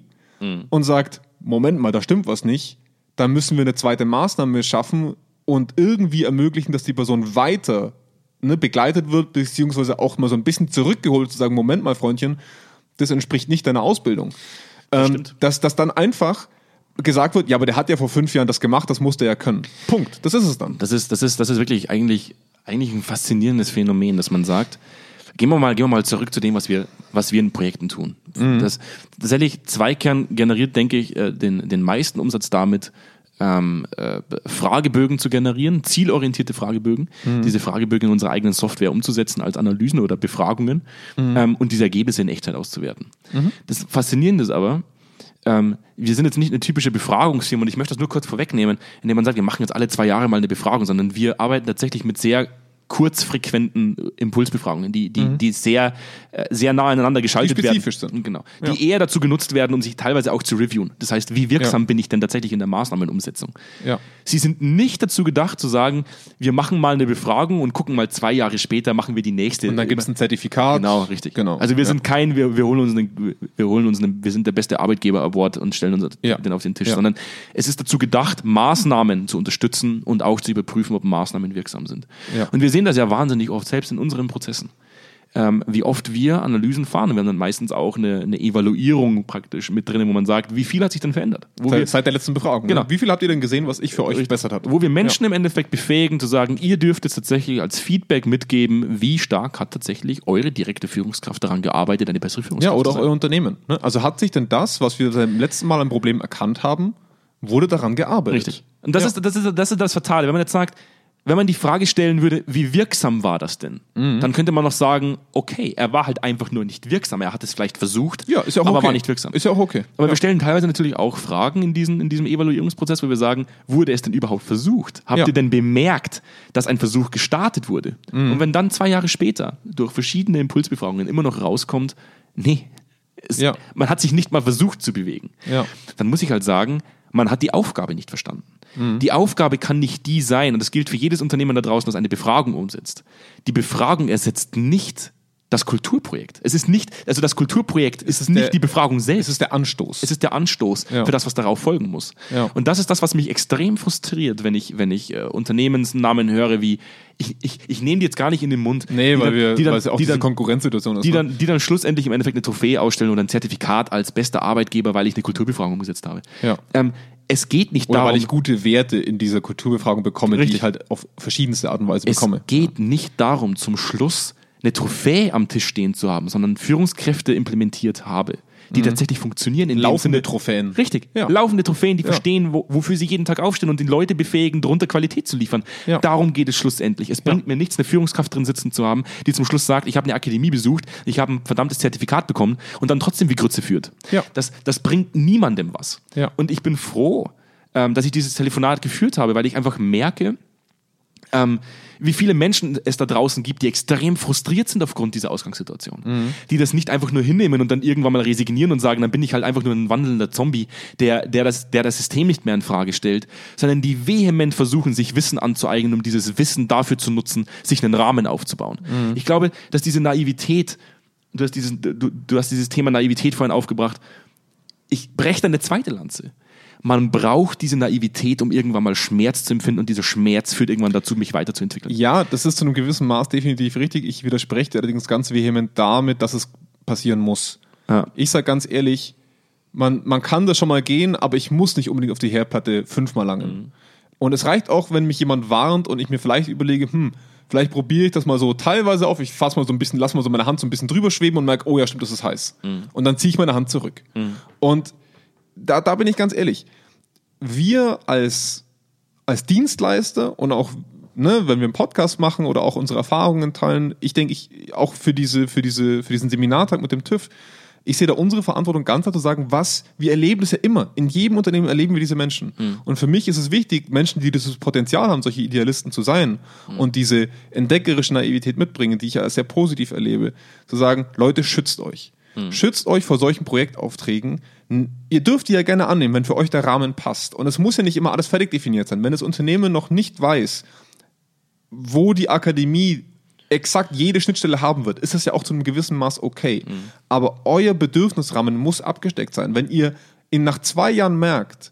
und sagt, Moment mal, da stimmt was nicht, dann müssen wir eine zweite Maßnahme schaffen und irgendwie ermöglichen, dass die Person weiter ne, begleitet wird, beziehungsweise auch mal so ein bisschen zurückgeholt, zu sagen, Moment mal, Freundchen, das entspricht nicht deiner Ausbildung. Ähm, stimmt. dass, dass dann einfach gesagt wird, ja, aber der hat ja vor fünf Jahren das gemacht, das musste er ja können. Punkt. Das ist es dann. Das ist, das ist, das ist wirklich eigentlich, eigentlich ein faszinierendes Phänomen, dass man sagt, gehen wir mal, gehen wir mal zurück zu dem, was wir, was wir in Projekten tun. Das, tatsächlich, Zweikern generiert, denke ich, äh, den, den meisten Umsatz damit, ähm, äh, Fragebögen zu generieren, zielorientierte Fragebögen, diese Fragebögen in unserer eigenen Software umzusetzen als Analysen oder Befragungen ähm, und diese Ergebnisse in Echtzeit auszuwerten. Das Faszinierende ist aber, ähm, wir sind jetzt nicht eine typische Befragungsfirma und ich möchte das nur kurz vorwegnehmen, indem man sagt, wir machen jetzt alle zwei Jahre mal eine Befragung, sondern wir arbeiten tatsächlich mit sehr kurzfrequenten äh, Impulsbefragungen, die, die, die sehr, äh, sehr nah aneinander geschaltet Die spezifisch werden. sind. Genau. Ja. Die eher dazu genutzt werden, um sich teilweise auch zu reviewen. Das heißt, wie wirksam Ja. bin ich denn tatsächlich in der Maßnahmenumsetzung? Ja. Sie sind nicht dazu gedacht zu sagen, wir machen mal eine Befragung und gucken mal zwei Jahre später, machen wir die nächste. Und dann gibt es ein Zertifikat. Genau, richtig. Genau. Also wir sind kein, wir, wir holen uns, einen, wir holen uns einen, wir sind der beste Arbeitgeber Award und stellen uns den auf den Tisch, sondern es ist dazu gedacht, Maßnahmen zu unterstützen und auch zu überprüfen, ob Maßnahmen wirksam sind. Und wir sehen das ja wahnsinnig oft selbst in unseren Prozessen. Ähm, wie oft wir Analysen fahren. Wir haben dann meistens auch eine, eine Evaluierung praktisch mit drin, wo man sagt, wie viel hat sich denn verändert? Wo wir, Seit, seit der letzten Befragung. Genau. Ne? Wie viel habt ihr denn gesehen, was ich für euch verbessert habe? wo wir Menschen im Endeffekt befähigen zu sagen, ihr dürft jetzt tatsächlich als Feedback mitgeben, wie stark hat tatsächlich eure direkte Führungskraft daran gearbeitet, eine bessere Ja, Führungskraft oder zu auch sein. euer Unternehmen. Ne? Also hat sich denn das, was wir beim letzten Mal ein Problem erkannt haben, wurde daran gearbeitet? Richtig. Und das, Ja. ist, das, ist, das ist das Fatale. Wenn man jetzt sagt, wenn man die Frage stellen würde, wie wirksam war das denn? Mhm. Dann könnte man noch sagen, okay, er war halt einfach nur nicht wirksam. Er hat es vielleicht versucht, Ja, ist ja auch aber okay. war nicht wirksam. Ist ja auch okay. aber ja. wir stellen teilweise natürlich auch Fragen in, diesen, in diesem Evaluierungsprozess, wo wir sagen, wurde es denn überhaupt versucht? Habt Ja. ihr denn bemerkt, dass ein Versuch gestartet wurde? Mhm. Und wenn dann zwei Jahre später durch verschiedene Impulsbefragungen immer noch rauskommt, nee, es, Ja. man hat sich nicht mal versucht zu bewegen, dann muss ich halt sagen, man hat die Aufgabe nicht verstanden. Die Aufgabe kann nicht die sein, und das gilt für jedes Unternehmen da draußen, das eine Befragung umsetzt. Die Befragung ersetzt nicht das Kulturprojekt. Es ist nicht, also das Kulturprojekt ist, ist nicht der- die Befragung selbst. Es ist der Anstoß. Es ist der Anstoß Ja. für das, was darauf folgen muss. Ja. Und das ist das, was mich extrem frustriert, wenn ich, wenn ich äh, Unternehmensnamen höre, wie ich, ich, ich nehme die jetzt gar nicht in den Mund. nee, die weil, dann, wir, die dann, weil es auch die diese dann, Konkurrenzsituation ist. die ne? dann, die dann schlussendlich im Endeffekt eine Trophäe ausstellen oder ein Zertifikat als bester Arbeitgeber, weil ich eine Kulturbefragung umgesetzt habe. Ja. Ähm, es geht nicht Oder darum, weil ich gute Werte in dieser Kulturbefragung bekomme, die Richtig. ich halt auf verschiedenste Art und Weise es bekomme. geht nicht darum, zum Schluss eine Trophäe am Tisch stehen zu haben, sondern Führungskräfte implementiert habe, die tatsächlich funktionieren in Mhm. Laufende Sinne, Trophäen. Richtig. Ja. Laufende Trophäen, die Ja. verstehen, wo, wofür sie jeden Tag aufstehen und die Leute befähigen, darunter Qualität zu liefern. Ja. Darum geht es schlussendlich. Es bringt mir nichts, eine Führungskraft drin sitzen zu haben, die zum Schluss sagt, ich habe eine Akademie besucht, ich habe ein verdammtes Zertifikat bekommen und dann trotzdem wie Grütze führt. Das, das bringt niemandem was. Und ich bin froh, ähm, dass ich dieses Telefonat geführt habe, weil ich einfach merke, ähm, wie viele Menschen es da draußen gibt, die extrem frustriert sind aufgrund dieser Ausgangssituation. Mhm. Die das nicht einfach nur hinnehmen und dann irgendwann mal resignieren und sagen, dann bin ich halt einfach nur ein wandelnder Zombie, der, der, das, der das System nicht mehr in Frage stellt, sondern die vehement versuchen, sich Wissen anzueignen, um dieses Wissen dafür zu nutzen, sich einen Rahmen aufzubauen. Mhm. Ich glaube, dass diese Naivität, du hast, dieses, du, du hast dieses Thema Naivität vorhin aufgebracht, ich breche da eine zweite Lanze. Man braucht diese Naivität, um irgendwann mal Schmerz zu empfinden und dieser Schmerz führt irgendwann dazu, mich weiterzuentwickeln. Ja, das ist zu einem gewissen Maß definitiv richtig. Ich widerspreche dir allerdings ganz vehement damit, dass es passieren muss. Ja. Ich sage ganz ehrlich, man, man kann das schon mal gehen, aber ich muss nicht unbedingt auf die Herdplatte fünfmal langen. Und es reicht auch, wenn mich jemand warnt und ich mir vielleicht überlege, hm, vielleicht probiere ich das mal so teilweise auf. Ich fasse mal so ein bisschen, lass mal so meine Hand so ein bisschen drüber schweben und merke, oh ja, stimmt, das ist heiß. Und dann ziehe ich meine Hand zurück. Und da, da bin ich ganz ehrlich. Wir als, als Dienstleister und auch, ne, wenn wir einen Podcast machen oder auch unsere Erfahrungen teilen, ich denke, ich auch für diese, für diese, für diesen Seminartag mit dem TÜV, ich sehe da unsere Verantwortung ganz klar zu sagen, was, wir erleben das ja immer. In jedem Unternehmen erleben wir diese Menschen. Und für mich ist es wichtig, Menschen, die dieses Potenzial haben, solche Idealisten zu sein und diese entdeckerische Naivität mitbringen, die ich ja als sehr positiv erlebe, zu sagen, Leute, schützt euch. Schützt euch vor solchen Projektaufträgen. Ihr dürft die ja gerne annehmen, wenn für euch der Rahmen passt. Und es muss ja nicht immer alles fertig definiert sein. Wenn das Unternehmen noch nicht weiß, wo die Akademie exakt jede Schnittstelle haben wird, ist das ja auch zu einem gewissen Maß okay. Aber euer Bedürfnisrahmen muss abgesteckt sein. Wenn ihr in nach zwei Jahren merkt,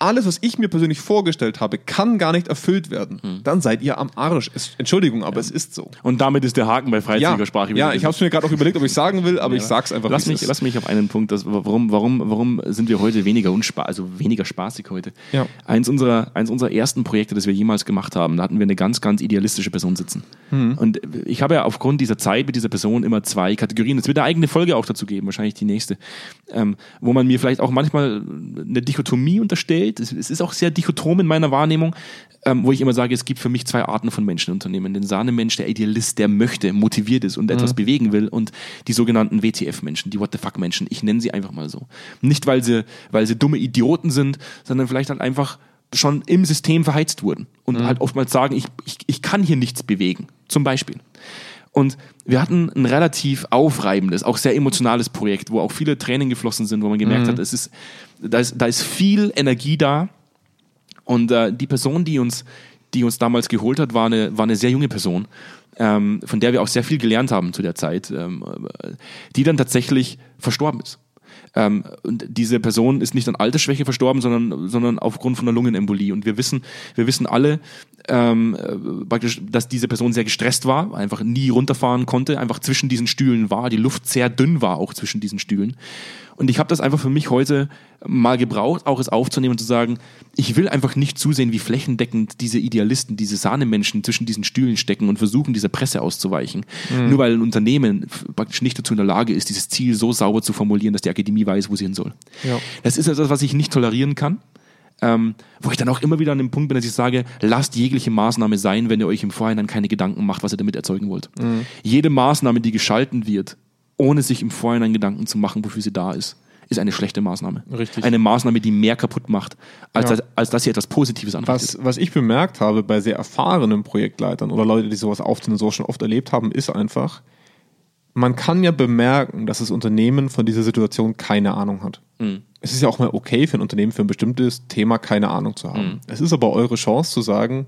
alles, was ich mir persönlich vorgestellt habe, kann gar nicht erfüllt werden, dann seid ihr am Arsch. Es, Entschuldigung, aber es ist so. Und damit ist der Haken bei freizügiger Sprache. ja ich habe es mir gerade auch überlegt, ob ich sagen will, aber ich sag's einfach. Lass mich, ist. lass mich auf einen Punkt, das, warum, warum, warum sind wir heute weniger unspa also weniger spaßig heute? Ja. Eins, unserer, eins unserer ersten Projekte, das wir jemals gemacht haben, da hatten wir eine ganz, ganz idealistische Person sitzen. Hm. Und ich habe ja aufgrund dieser Zeit mit dieser Person immer zwei Kategorien. Es wird eine eigene Folge auch dazu geben, wahrscheinlich die nächste, ähm, wo man mir vielleicht auch manchmal eine Dichotomie unterstellt. Es, es ist auch sehr dichotom in meiner Wahrnehmung, ähm, wo ich immer sage, es gibt für mich zwei Arten von Menschen in Unternehmen. Den Sahnemensch, der Idealist, der möchte, motiviert ist und etwas bewegen will und die sogenannten WTF-Menschen, die What the fuck-Menschen. Ich nenne sie einfach mal so. Nicht, weil sie, weil sie dumme Idioten sind, sondern vielleicht halt einfach schon im System verheizt wurden und halt oftmals sagen, ich, ich, ich kann hier nichts bewegen. Zum Beispiel. Und wir hatten ein relativ aufreibendes, auch sehr emotionales Projekt, wo auch viele Tränen geflossen sind, wo man gemerkt hat, es ist, da ist, da ist viel Energie da, und äh, die Person, die uns, die uns damals geholt hat, war eine, war eine sehr junge Person, ähm, von der wir auch sehr viel gelernt haben zu der Zeit, ähm, äh, die dann tatsächlich verstorben ist. Ähm, und diese Person ist nicht an Altersschwäche verstorben, sondern, sondern aufgrund von einer Lungenembolie. Und wir wissen, wir wissen alle, ähm, äh, praktisch, dass diese Person sehr gestresst war, einfach nie runterfahren konnte, einfach zwischen diesen Stühlen war, die Luft sehr dünn war auch zwischen diesen Stühlen. Und ich habe das einfach für mich heute mal gebraucht, auch es aufzunehmen und zu sagen, ich will einfach nicht zusehen, wie flächendeckend diese Idealisten, diese Sahnemenschen zwischen diesen Stühlen stecken und versuchen, dieser Presse auszuweichen. Nur weil ein Unternehmen praktisch nicht dazu in der Lage ist, dieses Ziel so sauber zu formulieren, dass die Akademie weiß, wo sie hin soll. Ja. Das ist etwas, was ich nicht tolerieren kann. Ähm, wo ich dann auch immer wieder an dem Punkt bin, dass ich sage, lasst jegliche Maßnahme sein, wenn ihr euch im Vorhinein keine Gedanken macht, was ihr damit erzeugen wollt. Jede Maßnahme, die geschalten wird, ohne sich im Vorhinein Gedanken zu machen, wofür sie da ist, ist eine schlechte Maßnahme. Richtig. Eine Maßnahme, die mehr kaputt macht, als, Ja. dass, als dass sie etwas Positives anrichtet. Was, was ich bemerkt habe bei sehr erfahrenen Projektleitern oder Leute, die sowas aufziehen und so schon oft erlebt haben, ist einfach, man kann ja bemerken, dass das Unternehmen von dieser Situation keine Ahnung hat. Es ist ja auch mal okay für ein Unternehmen für ein bestimmtes Thema keine Ahnung zu haben. Es ist aber eure Chance zu sagen,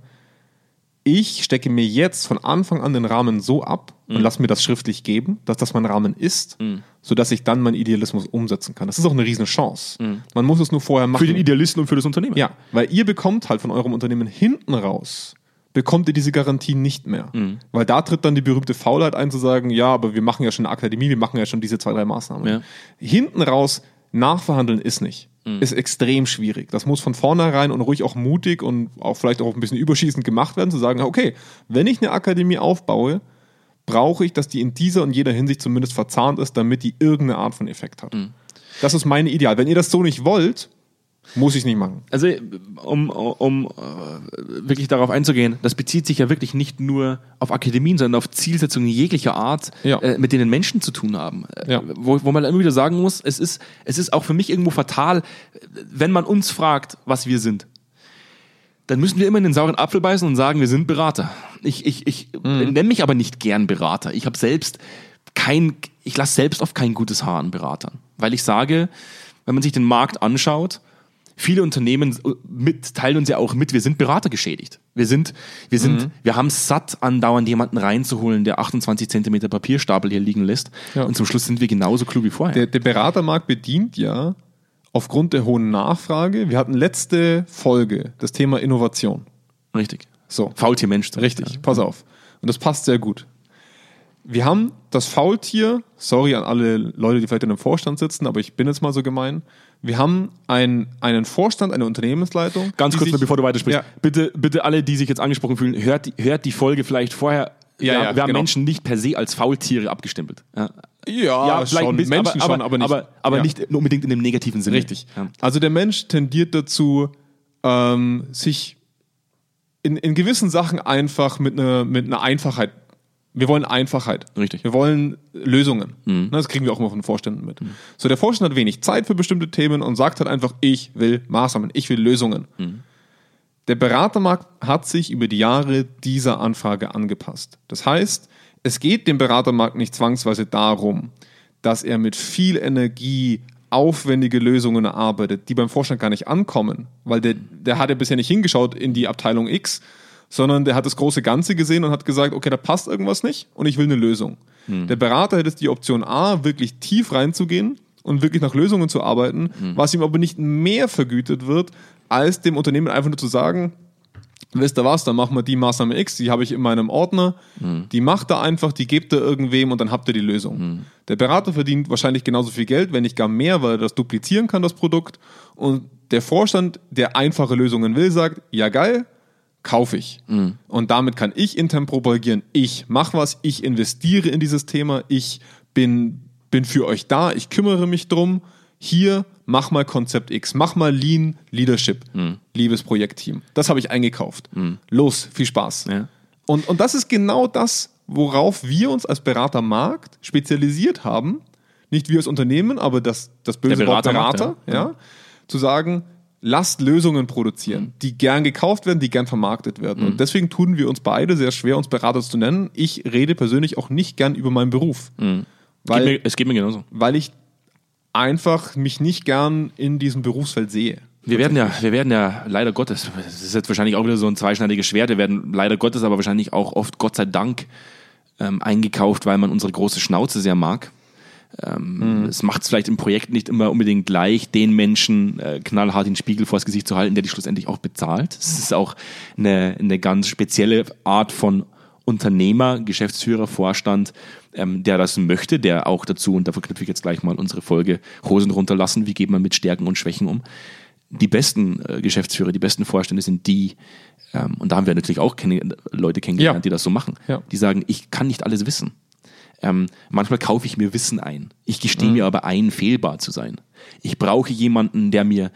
ich stecke mir jetzt von Anfang an den Rahmen so ab und Mhm. lasse mir das schriftlich geben, dass das mein Rahmen ist, sodass ich dann meinen Idealismus umsetzen kann. Das ist auch eine riesen Chance. Man muss es nur vorher machen. Mhm. Für den Idealisten und für das Unternehmen. Ja, weil ihr bekommt halt von eurem Unternehmen hinten raus, bekommt ihr diese Garantie nicht mehr. Mhm. Weil da tritt dann die berühmte Faulheit ein, zu sagen, ja, aber wir machen ja schon eine Akademie, wir machen ja schon diese zwei, drei Maßnahmen. Ja. Hinten raus nachverhandeln ist nicht. Mhm. Ist extrem schwierig. Das muss von vornherein und ruhig auch mutig und auch vielleicht auch ein bisschen überschießend gemacht werden, zu sagen, okay, wenn ich eine Akademie aufbaue, brauche ich, dass die in dieser und jeder Hinsicht zumindest verzahnt ist, damit die irgendeine Art von Effekt hat. Mhm. Das ist mein Ideal. Wenn ihr das so nicht wollt, muss ich es nicht machen. Also, um, um äh, wirklich darauf einzugehen, das bezieht sich ja wirklich nicht nur auf Akademien, sondern auf Zielsetzungen jeglicher Art, Ja. äh, mit denen Menschen zu tun haben. Äh, Ja. Wo, wo man immer wieder sagen muss, es ist, es ist auch für mich irgendwo fatal, äh, wenn man uns fragt, was wir sind. Dann müssen wir immer in den sauren Apfel beißen und sagen, wir sind Berater. Ich, ich, ich nenne mich aber nicht gern Berater. Ich habe selbst kein, ich lasse selbst auf kein gutes Haar an Beratern. Weil ich sage, wenn man sich den Markt anschaut, viele Unternehmen mit, teilen uns ja auch mit, wir sind Berater geschädigt. Wir sind, wir sind, wir haben es satt, andauernd jemanden reinzuholen, der 28 Zentimeter Papierstapel hier liegen lässt. Ja. Und zum Schluss sind wir genauso klug wie vorher. Der, der Beratermarkt bedient ja aufgrund der hohen Nachfrage. Wir hatten letzte Folge das Thema Innovation. Richtig. So. Faultier Mensch. Richtig, pass auf. Und das passt sehr gut. Wir haben das Faultier, sorry an alle Leute, die vielleicht in einem Vorstand sitzen, aber ich bin jetzt mal so gemein. Wir haben ein, einen Vorstand, eine Unternehmensleitung. Ganz kurz, sich- bevor du weitersprichst. Ja. Bitte, bitte alle, die sich jetzt angesprochen fühlen, hört die, hört die Folge vielleicht vorher. Ja, wir, ja, wir haben genau. Menschen nicht per se als Faultiere abgestempelt. Ja, Ja, vielleicht schon, bisschen, Menschen aber, schon, aber nicht. aber, aber nicht unbedingt in dem negativen Sinne. Richtig. Also der Mensch tendiert dazu, ähm, sich in, in gewissen Sachen einfach mit einer mit einer Einfachheit. Wir wollen Einfachheit. Richtig. Wir wollen Lösungen. Ne, Das kriegen wir auch immer von den Vorständen mit. So, der Vorstand hat wenig Zeit für bestimmte Themen und sagt halt einfach, ich will Maßnahmen, ich will Lösungen. Der Beratermarkt hat sich über die Jahre dieser Anfrage angepasst. Das heißt, es geht dem Beratermarkt nicht zwangsweise darum, dass er mit viel Energie aufwendige Lösungen erarbeitet, die beim Vorstand gar nicht ankommen, weil der, der hat ja bisher nicht hingeschaut in die Abteilung X, sondern der hat das große Ganze gesehen und hat gesagt, okay, da passt irgendwas nicht und ich will eine Lösung. Der Berater hätte jetzt die Option A, wirklich tief reinzugehen und wirklich nach Lösungen zu arbeiten, was ihm aber nicht mehr vergütet wird, als dem Unternehmen einfach nur zu sagen, wisst ihr was, dann machen wir die Maßnahme X, die habe ich in meinem Ordner, die macht er einfach, die gebt ihr irgendwem und dann habt ihr die Lösung. Der Berater verdient wahrscheinlich genauso viel Geld, wenn nicht gar mehr, weil er das duplizieren kann, das Produkt. Und der Vorstand, der einfache Lösungen will, sagt, ja geil, kaufe ich. Und damit kann ich intern propagieren, ich mache was, ich investiere in dieses Thema, ich bin, bin für euch da, ich kümmere mich drum. Hier, mach mal Konzept X, mach mal Lean Leadership, liebes Projektteam. Das habe ich eingekauft. Los, viel Spaß. Ja. Und, und das ist genau das, worauf wir uns als Beratermarkt spezialisiert haben. Nicht wir als Unternehmen, aber das, das böse Der Wort Berater, ja. Zu sagen, lasst Lösungen produzieren, die gern gekauft werden, die gern vermarktet werden. Und deswegen tun wir uns beide sehr schwer, uns Berater zu nennen. Ich rede persönlich auch nicht gern über meinen Beruf. Geht Weil, mir, es geht mir genauso. weil ich einfach mich nicht gern in diesem Berufsfeld sehe. Wir werden ja, wir werden ja leider Gottes, das ist jetzt wahrscheinlich auch wieder so ein zweischneidiges Schwert, wir werden leider Gottes, aber wahrscheinlich auch oft Gott sei Dank ähm, eingekauft, weil man unsere große Schnauze sehr mag. Ähm, Es macht es vielleicht im Projekt nicht immer unbedingt leicht, den Menschen äh, knallhart den Spiegel vors Gesicht zu halten, der die schlussendlich auch bezahlt. Es ist auch eine, eine ganz spezielle Art von Unternehmer, Geschäftsführer, Vorstand, ähm, der das möchte, der auch dazu, und da verknüpfe ich jetzt gleich mal unsere Folge, Hosen runterlassen, wie geht man mit Stärken und Schwächen um. Die besten äh, Geschäftsführer, die besten Vorstände sind die, ähm, und da haben wir natürlich auch kenn Leute kennengelernt, Ja. die das so machen, Ja. die sagen, ich kann nicht alles wissen. Ähm, manchmal kaufe ich mir Wissen ein. Ich gestehe Mhm. mir aber ein, fehlbar zu sein. Ich brauche jemanden, der mir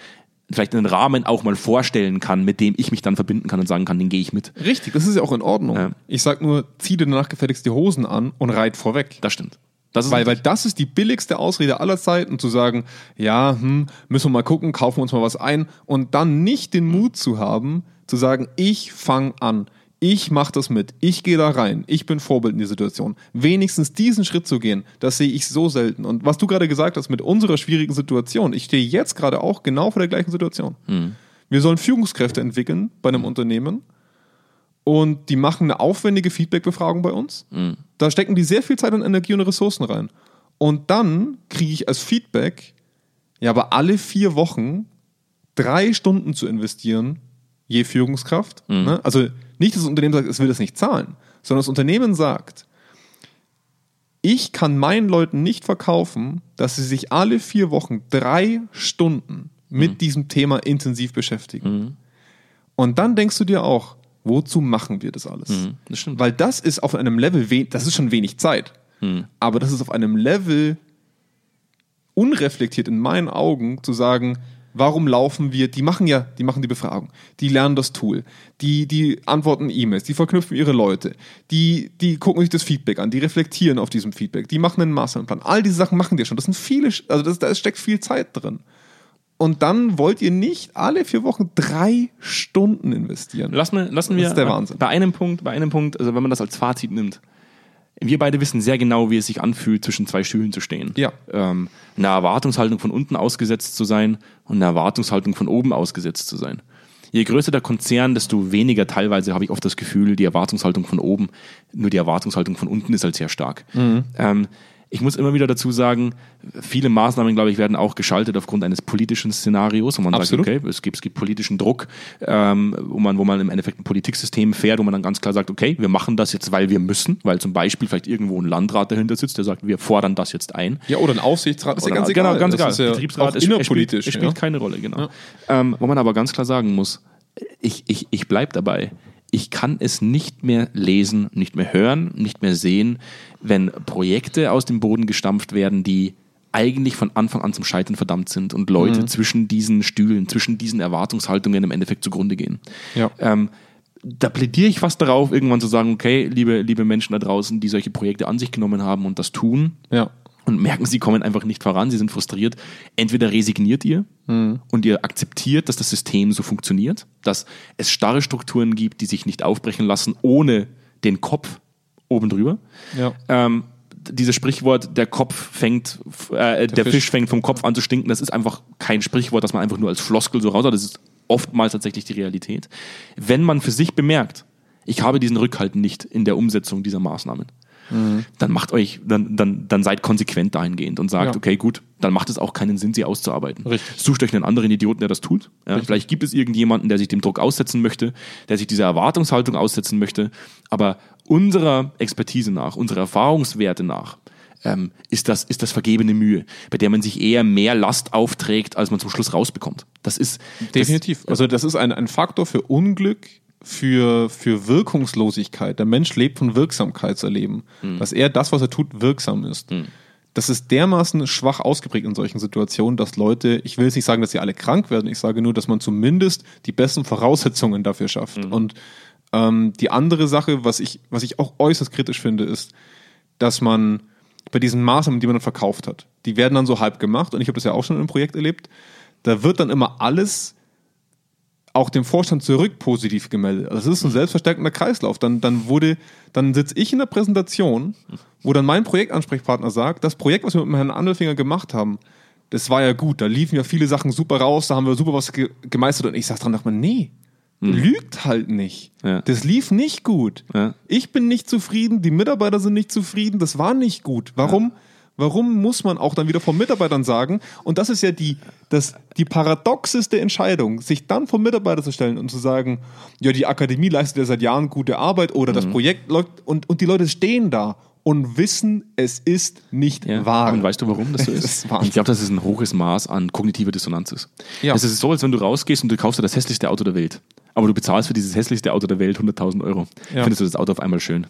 vielleicht einen Rahmen auch mal vorstellen kann, mit dem ich mich dann verbinden kann und sagen kann, den gehe ich mit. Richtig, das ist ja auch in Ordnung. Ja. Ich sag nur, zieh dir danach gefälligst die Hosen an und reit vorweg. Das stimmt. Das Weil, weil das ist die billigste Ausrede aller Zeiten, zu sagen, ja, hm, müssen wir mal gucken, kaufen wir uns mal was ein und dann nicht den Mut zu haben, zu sagen, ich fange an, ich mache das mit, ich gehe da rein, ich bin Vorbild in die Situation. Wenigstens diesen Schritt zu gehen, das sehe ich so selten. Und was du gerade gesagt hast mit unserer schwierigen Situation, ich stehe jetzt gerade auch genau vor der gleichen Situation. Wir sollen Führungskräfte entwickeln bei einem Unternehmen und die machen eine aufwendige Feedback-Befragung bei uns. Da stecken die sehr viel Zeit und Energie und Ressourcen rein. Und dann kriege ich als Feedback, ja, aber alle vier Wochen drei Stunden zu investieren, je Führungskraft. Ne? Also nicht das Unternehmen sagt, es will das nicht zahlen, sondern das Unternehmen sagt, ich kann meinen Leuten nicht verkaufen, dass sie sich alle vier Wochen drei Stunden mit diesem Thema intensiv beschäftigen. Und dann denkst du dir auch, wozu machen wir das alles? das stimmt. Weil das ist auf einem Level, das ist schon wenig Zeit, aber das ist auf einem Level unreflektiert in meinen Augen zu sagen, warum laufen wir, die machen ja, die machen die Befragung, die lernen das Tool, die, die antworten E-Mails, die verknüpfen ihre Leute, die, die gucken sich das Feedback an, die reflektieren auf diesem Feedback, die machen einen Masterplan. All diese Sachen machen die schon. Das sind viele, also das, da steckt viel Zeit drin. Und dann wollt ihr nicht alle vier Wochen drei Stunden investieren. Lassen wir, lassen wir Das ist der Wahnsinn. bei einem Punkt, bei einem Punkt, also wenn man das als Fazit nimmt, wir beide wissen sehr genau, wie es sich anfühlt, zwischen zwei Stühlen zu stehen. Ja. Ähm, eine Erwartungshaltung von unten ausgesetzt zu sein und eine Erwartungshaltung von oben ausgesetzt zu sein. Je größer der Konzern, desto weniger teilweise habe ich oft das Gefühl, die Erwartungshaltung von oben, nur die Erwartungshaltung von unten ist halt sehr stark. Mhm. Ähm, ich muss immer wieder dazu sagen, viele Maßnahmen, glaube ich, werden auch geschaltet aufgrund eines politischen Szenarios, wo man Absolut. sagt, okay, es gibt, es gibt politischen Druck, ähm, wo, man, wo man im Endeffekt ein Politiksystem fährt, wo man dann ganz klar sagt, okay, wir machen das jetzt, weil wir müssen, weil zum Beispiel vielleicht irgendwo ein Landrat dahinter sitzt, der sagt, wir fordern das jetzt ein. Ja, oder ein Aufsichtsrat, ist ja ganz egal. Genau, ganz Das egal. ist ja Betriebsrat spielt, innerpolitisch. es spielt ja. keine Rolle, genau. Ähm, wo man aber ganz klar sagen muss, ich, ich, ich bleib dabei. Ich kann es nicht mehr lesen, nicht mehr hören, nicht mehr sehen, wenn Projekte aus dem Boden gestampft werden, die eigentlich von Anfang an zum Scheitern verdammt sind und Leute Mhm. zwischen diesen Stühlen, zwischen diesen Erwartungshaltungen im Endeffekt zugrunde gehen. Ja. Ähm, da plädiere ich fast darauf, irgendwann zu sagen, okay, liebe, liebe Menschen da draußen, die solche Projekte an sich genommen haben und das tun, ja. Und merken, sie kommen einfach nicht voran, sie sind frustriert. Entweder resigniert ihr und ihr akzeptiert, dass das System so funktioniert, dass es starre Strukturen gibt, die sich nicht aufbrechen lassen ohne den Kopf oben drüber. Ja. Ähm, dieses Sprichwort, der Kopf fängt, äh, der, Fisch. Fisch. fängt vom Kopf an zu stinken, das ist einfach kein Sprichwort, das man einfach nur als Floskel so raus hat. Das ist oftmals tatsächlich die Realität. Wenn man für sich bemerkt, ich habe diesen Rückhalt nicht in der Umsetzung dieser Maßnahmen, dann macht euch, dann, dann, dann seid konsequent dahingehend und sagt, Ja. okay, gut, dann macht es auch keinen Sinn, sie auszuarbeiten. Richtig. Sucht euch einen anderen Idioten, der das tut. Ja, vielleicht gibt es irgendjemanden, der sich dem Druck aussetzen möchte, der sich dieser Erwartungshaltung aussetzen möchte. Aber unserer Expertise nach, unserer Erfahrungswerte nach, ähm, ist, das, ist das vergebene Mühe, bei der man sich eher mehr Last aufträgt, als man zum Schluss rausbekommt. Das ist Definitiv. also das ist ein, ein Faktor für Unglück, für, für Wirkungslosigkeit. Der Mensch lebt von Wirksamkeitserleben. Dass er das, was er tut, wirksam ist. Das ist dermaßen schwach ausgeprägt in solchen Situationen, dass Leute, ich will jetzt nicht sagen, dass sie alle krank werden, ich sage nur, dass man zumindest die besten Voraussetzungen dafür schafft. Und ähm, die andere Sache, was ich, was ich auch äußerst kritisch finde, ist, dass man bei diesen Maßnahmen, die man dann verkauft hat, die werden dann so halb gemacht und ich habe das ja auch schon im Projekt erlebt, da wird dann immer alles auch dem Vorstand zurück positiv gemeldet. Also das ist ein selbstverstärkender Kreislauf. Dann, dann wurde, dann sitze ich in der Präsentation, wo dann mein Projektansprechpartner sagt, das Projekt, was wir mit Herrn Andelfinger gemacht haben, das war ja gut, da liefen ja viele Sachen super raus, da haben wir super was ge gemeistert und ich saß dran und dachte mir, nee, lügt halt nicht. Ja. Das lief nicht gut. Ja. Ich bin nicht zufrieden, die Mitarbeiter sind nicht zufrieden, das war nicht gut. Warum? Warum muss man auch dann wieder von Mitarbeitern sagen? Und das ist ja die, das, die paradoxeste Entscheidung, sich dann vor Mitarbeiter zu stellen und zu sagen, ja, die Akademie leistet ja seit Jahren gute Arbeit oder Mhm. das Projekt läuft und, und die Leute stehen da und wissen, es ist nicht Ja. wahr. Und weißt du, warum das so Das ist? ist ich glaube, dass es ein hohes Maß an kognitiver Dissonanz ist. Ja. Es ist so, als wenn du rausgehst und du kaufst dir das hässlichste Auto der Welt. Aber du bezahlst für dieses hässlichste Auto der Welt 100.000 Euro. Ja. Findest du das Auto auf einmal schön.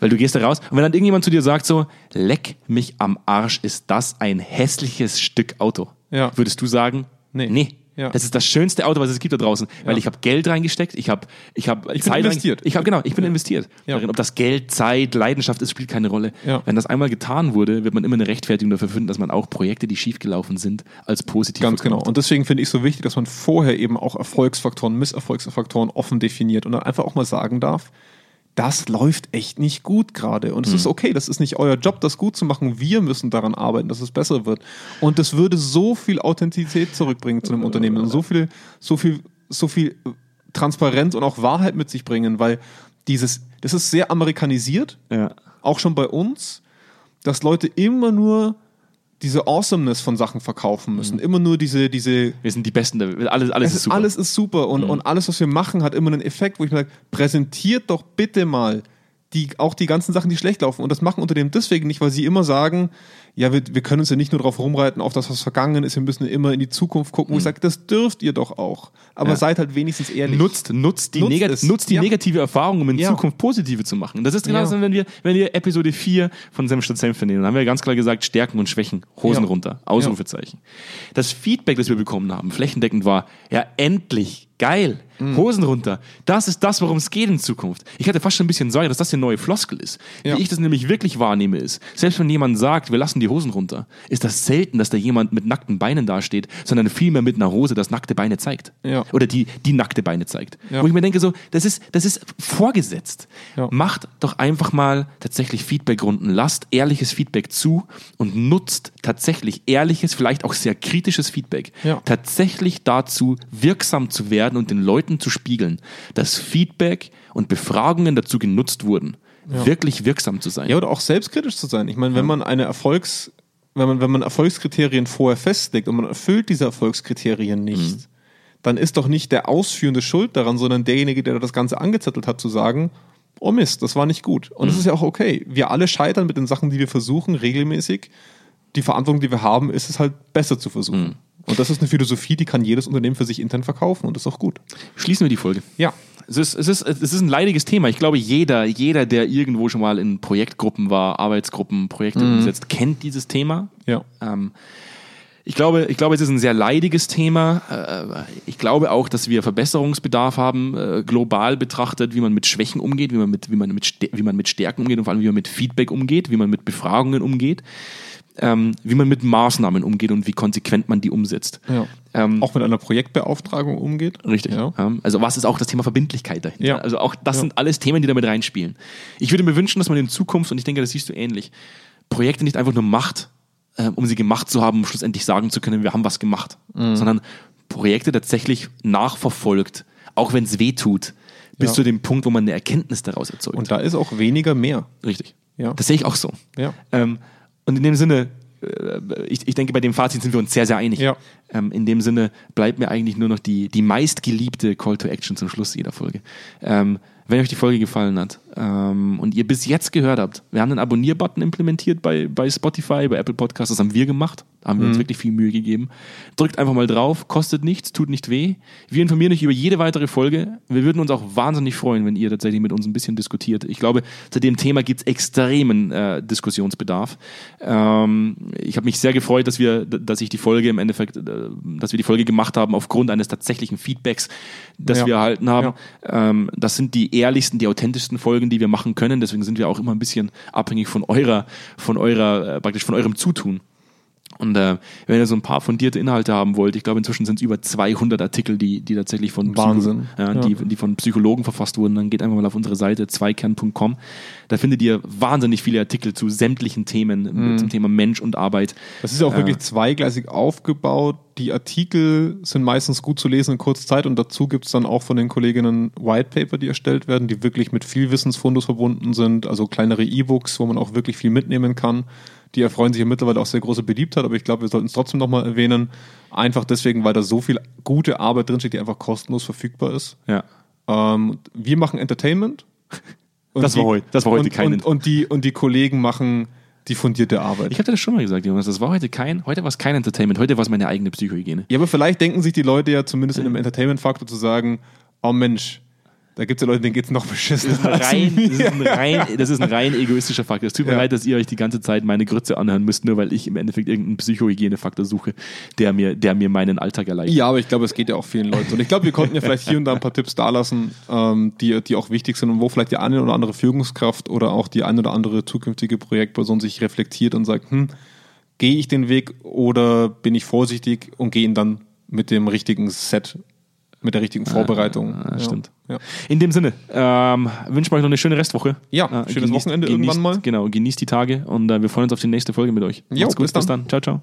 Weil du gehst da raus und wenn dann irgendjemand zu dir sagt so, leck mich am Arsch, ist das ein hässliches Stück Auto. Ja. Würdest du sagen, Nee. nee. Ja. Das ist das schönste Auto, was es gibt da draußen, weil ich habe Geld reingesteckt, ich habe ich habe bin Zeit investiert. Ich habe genau, ich bin investiert. Ja. Darin, ob das Geld, Zeit, Leidenschaft ist, spielt keine Rolle. Ja. Wenn das einmal getan wurde, wird man immer eine Rechtfertigung dafür finden, dass man auch Projekte, die schiefgelaufen sind, als positiv Ganz genau. verkauft. Und deswegen finde ich so wichtig, dass man vorher eben auch Erfolgsfaktoren, Misserfolgsfaktoren offen definiert und dann einfach auch mal sagen darf, das läuft echt nicht gut gerade. Und es ist okay, das ist nicht euer Job, das gut zu machen. Wir müssen daran arbeiten, dass es besser wird. Und das würde so viel Authentizität zurückbringen zu einem Unternehmen und so viel, so viel, so viel Transparenz und auch Wahrheit mit sich bringen, weil dieses, das ist sehr amerikanisiert, Ja. auch schon bei uns, dass Leute immer nur diese Awesomeness von Sachen verkaufen müssen, immer nur diese, diese Wir sind die Besten, alles, alles es ist ist, super. alles ist super und, und alles, was wir machen, hat immer einen Effekt, wo ich mir sage, präsentiert doch bitte mal die, auch die ganzen Sachen, die schlecht laufen. Und das machen Unternehmen deswegen nicht, weil sie immer sagen, ja, wir, wir können uns ja nicht nur darauf rumreiten, auf das, was vergangen ist, wir müssen immer in die Zukunft gucken. Wo ich sage, das dürft ihr doch auch. Aber Ja. seid halt wenigstens ehrlich. Nutzt, nutzt die, Nutzt es. nutzt die Ja. negative Erfahrung, um in Ja. Zukunft positive zu machen. Das ist genau so, wenn wir, wenn wir Episode 4 von Senf statt Senf nehmen. Dann haben wir ganz klar gesagt, Stärken und Schwächen, Hosen runter, Ausrufezeichen. Das Feedback, das wir bekommen haben, flächendeckend war, ja, endlich, geil, Mhm. Hosen runter. Das ist das, worum es geht in Zukunft. Ich hatte fast schon ein bisschen Sorge, dass das die neue Floskel ist. Ja. Wie ich das nämlich wirklich wahrnehme ist, selbst wenn jemand sagt, wir lassen die Hosen runter, ist das selten, dass da jemand mit nackten Beinen dasteht, sondern vielmehr mit einer Hose das nackte Beine zeigt. Ja. Oder die, die nackte Beine zeigt. Ja. Wo ich mir denke, so, das ist, das ist vorgesetzt. Macht doch einfach mal tatsächlich Feedbackrunden, lasst ehrliches Feedback zu und nutzt tatsächlich ehrliches, vielleicht auch sehr kritisches Feedback, tatsächlich dazu, wirksam zu werden und den Leuten zu spiegeln, dass Feedback und Befragungen dazu genutzt wurden, wirklich wirksam zu sein. Ja, oder auch selbstkritisch zu sein. Ich meine, wenn man eine Erfolgs, wenn man, wenn man Erfolgskriterien vorher festlegt und man erfüllt diese Erfolgskriterien nicht, dann ist doch nicht der Ausführende schuld daran, sondern derjenige, der das Ganze angezettelt hat, zu sagen, oh Mist, das war nicht gut. Und das ist ja auch okay. Wir alle scheitern mit den Sachen, die wir versuchen, regelmäßig. Die Verantwortung, die wir haben, ist es halt besser zu versuchen. Und das ist eine Philosophie, die kann jedes Unternehmen für sich intern verkaufen und das ist auch gut. Schließen wir die Folge. Ja. Es ist, es, ist, es ist ein leidiges Thema. Ich glaube, jeder, jeder, der irgendwo schon mal in Projektgruppen war, Arbeitsgruppen, Projekte umsetzt, kennt dieses Thema. Ja. Ähm, ich glaube, ich glaube, es ist ein sehr leidiges Thema. Äh, Ich glaube auch, dass wir Verbesserungsbedarf haben, äh, global betrachtet, wie man mit Schwächen umgeht, wie man mit, wie man mit, wie man mit Stärken umgeht und vor allem, wie man mit Feedback umgeht, wie man mit Befragungen umgeht, ähm, wie man mit Maßnahmen umgeht und wie konsequent man die umsetzt. ja. Ähm, Auch mit einer Projektbeauftragung umgeht. Richtig. Ja. Ähm, Also was ist auch das Thema Verbindlichkeit dahinter? Ja. Also auch das sind alles Themen, die damit reinspielen. Ich würde mir wünschen, dass man in Zukunft, und ich denke, das siehst du ähnlich, Projekte nicht einfach nur macht, äh, um sie gemacht zu haben, um schlussendlich sagen zu können, wir haben was gemacht, Mhm. sondern Projekte tatsächlich nachverfolgt, auch wenn es weh tut, bis zu dem Punkt, wo man eine Erkenntnis daraus erzeugt. Und da ist auch weniger mehr. Richtig. Ja. Das sehe ich auch so. Ja. Ähm, und in dem Sinne, äh, ich, ich denke, bei dem Fazit sind wir uns sehr, sehr einig. Ja. Ähm, in dem Sinne bleibt mir eigentlich nur noch die, die meistgeliebte Call to Action zum Schluss jeder Folge. Ähm, wenn euch die Folge gefallen hat ähm, und ihr bis jetzt gehört habt, wir haben einen Abonnier-Button implementiert bei, bei Spotify, bei Apple Podcasts, das haben wir gemacht, da haben wir uns wirklich viel Mühe gegeben. Drückt einfach mal drauf, kostet nichts, tut nicht weh. Wir informieren euch über jede weitere Folge. Wir würden uns auch wahnsinnig freuen, wenn ihr tatsächlich mit uns ein bisschen diskutiert. Ich glaube, zu dem Thema gibt es extremen äh, Diskussionsbedarf. Ähm, ich habe mich sehr gefreut, dass wir, dass ich die Folge im Endeffekt, äh, dass wir die Folge gemacht haben aufgrund eines tatsächlichen Feedbacks, das Ja. wir erhalten haben. Ähm, das sind die ehrlichsten, die authentischsten Folgen, die wir machen können. Deswegen sind wir auch immer ein bisschen abhängig von eurer, von eurer, äh, praktisch von eurem Zutun. Und äh, wenn ihr so ein paar fundierte Inhalte haben wollt, ich glaube inzwischen sind es über 200 Artikel, die, die tatsächlich von, Psycho- ja, Ja. Die, die von Psychologen verfasst wurden, dann geht einfach mal auf unsere Seite zweikern.com. Da findet ihr wahnsinnig viele Artikel zu sämtlichen Themen, zum Thema Mensch und Arbeit. Das ist ja auch wirklich zweigleisig aufgebaut. Die Artikel sind meistens gut zu lesen in kurzer Zeit und dazu gibt es dann auch von den Kolleginnen White Paper, die erstellt werden, die wirklich mit viel Wissensfundus verbunden sind, also kleinere E-Books, wo man auch wirklich viel mitnehmen kann. Die erfreuen sich ja mittlerweile auch sehr große Beliebtheit, aber ich glaube, wir sollten es trotzdem nochmal erwähnen. Einfach deswegen, weil da so viel gute Arbeit drinsteht, die einfach kostenlos verfügbar ist. Ja. Ähm, wir machen Entertainment. Und Das war die- heute- das war heute und, kein und, und, die, und die Kollegen machen die fundierte Arbeit. Ich hatte das schon mal gesagt, Jonas. Das war heute kein, heute war es kein Entertainment, heute war es meine eigene Psychohygiene. Ja, aber vielleicht denken sich die Leute ja zumindest in einem Entertainment-Faktor zu sagen, oh Mensch, da gibt es ja Leute, denen geht es noch beschissen. Rein, das, ist ein rein, das ist ein rein egoistischer Faktor. Es tut mir Ja. leid, dass ihr euch die ganze Zeit meine Grütze anhören müsst, nur weil ich im Endeffekt irgendeinen Psychohygienefaktor suche, der mir, der mir meinen Alltag erleichtert. Ja, aber ich glaube, es geht ja auch vielen Leuten. Und ich glaube, wir konnten ja vielleicht hier und da ein paar Tipps dalassen, ähm, die, die auch wichtig sind und wo vielleicht die eine oder andere Führungskraft oder auch die eine oder andere zukünftige Projektperson sich reflektiert und sagt, hm, gehe ich den Weg oder bin ich vorsichtig und gehe ihn dann mit dem richtigen Set, mit der richtigen Vorbereitung. Ah, stimmt. Ja. In dem Sinne, ähm, wünschen wir euch noch eine schöne Restwoche. Ja, Äh, schönes Wochenende irgendwann mal. Genau, genießt die Tage und äh, wir freuen uns auf die nächste Folge mit euch. Jo, Macht's gut, bis dann. Bis dann. Ciao, ciao.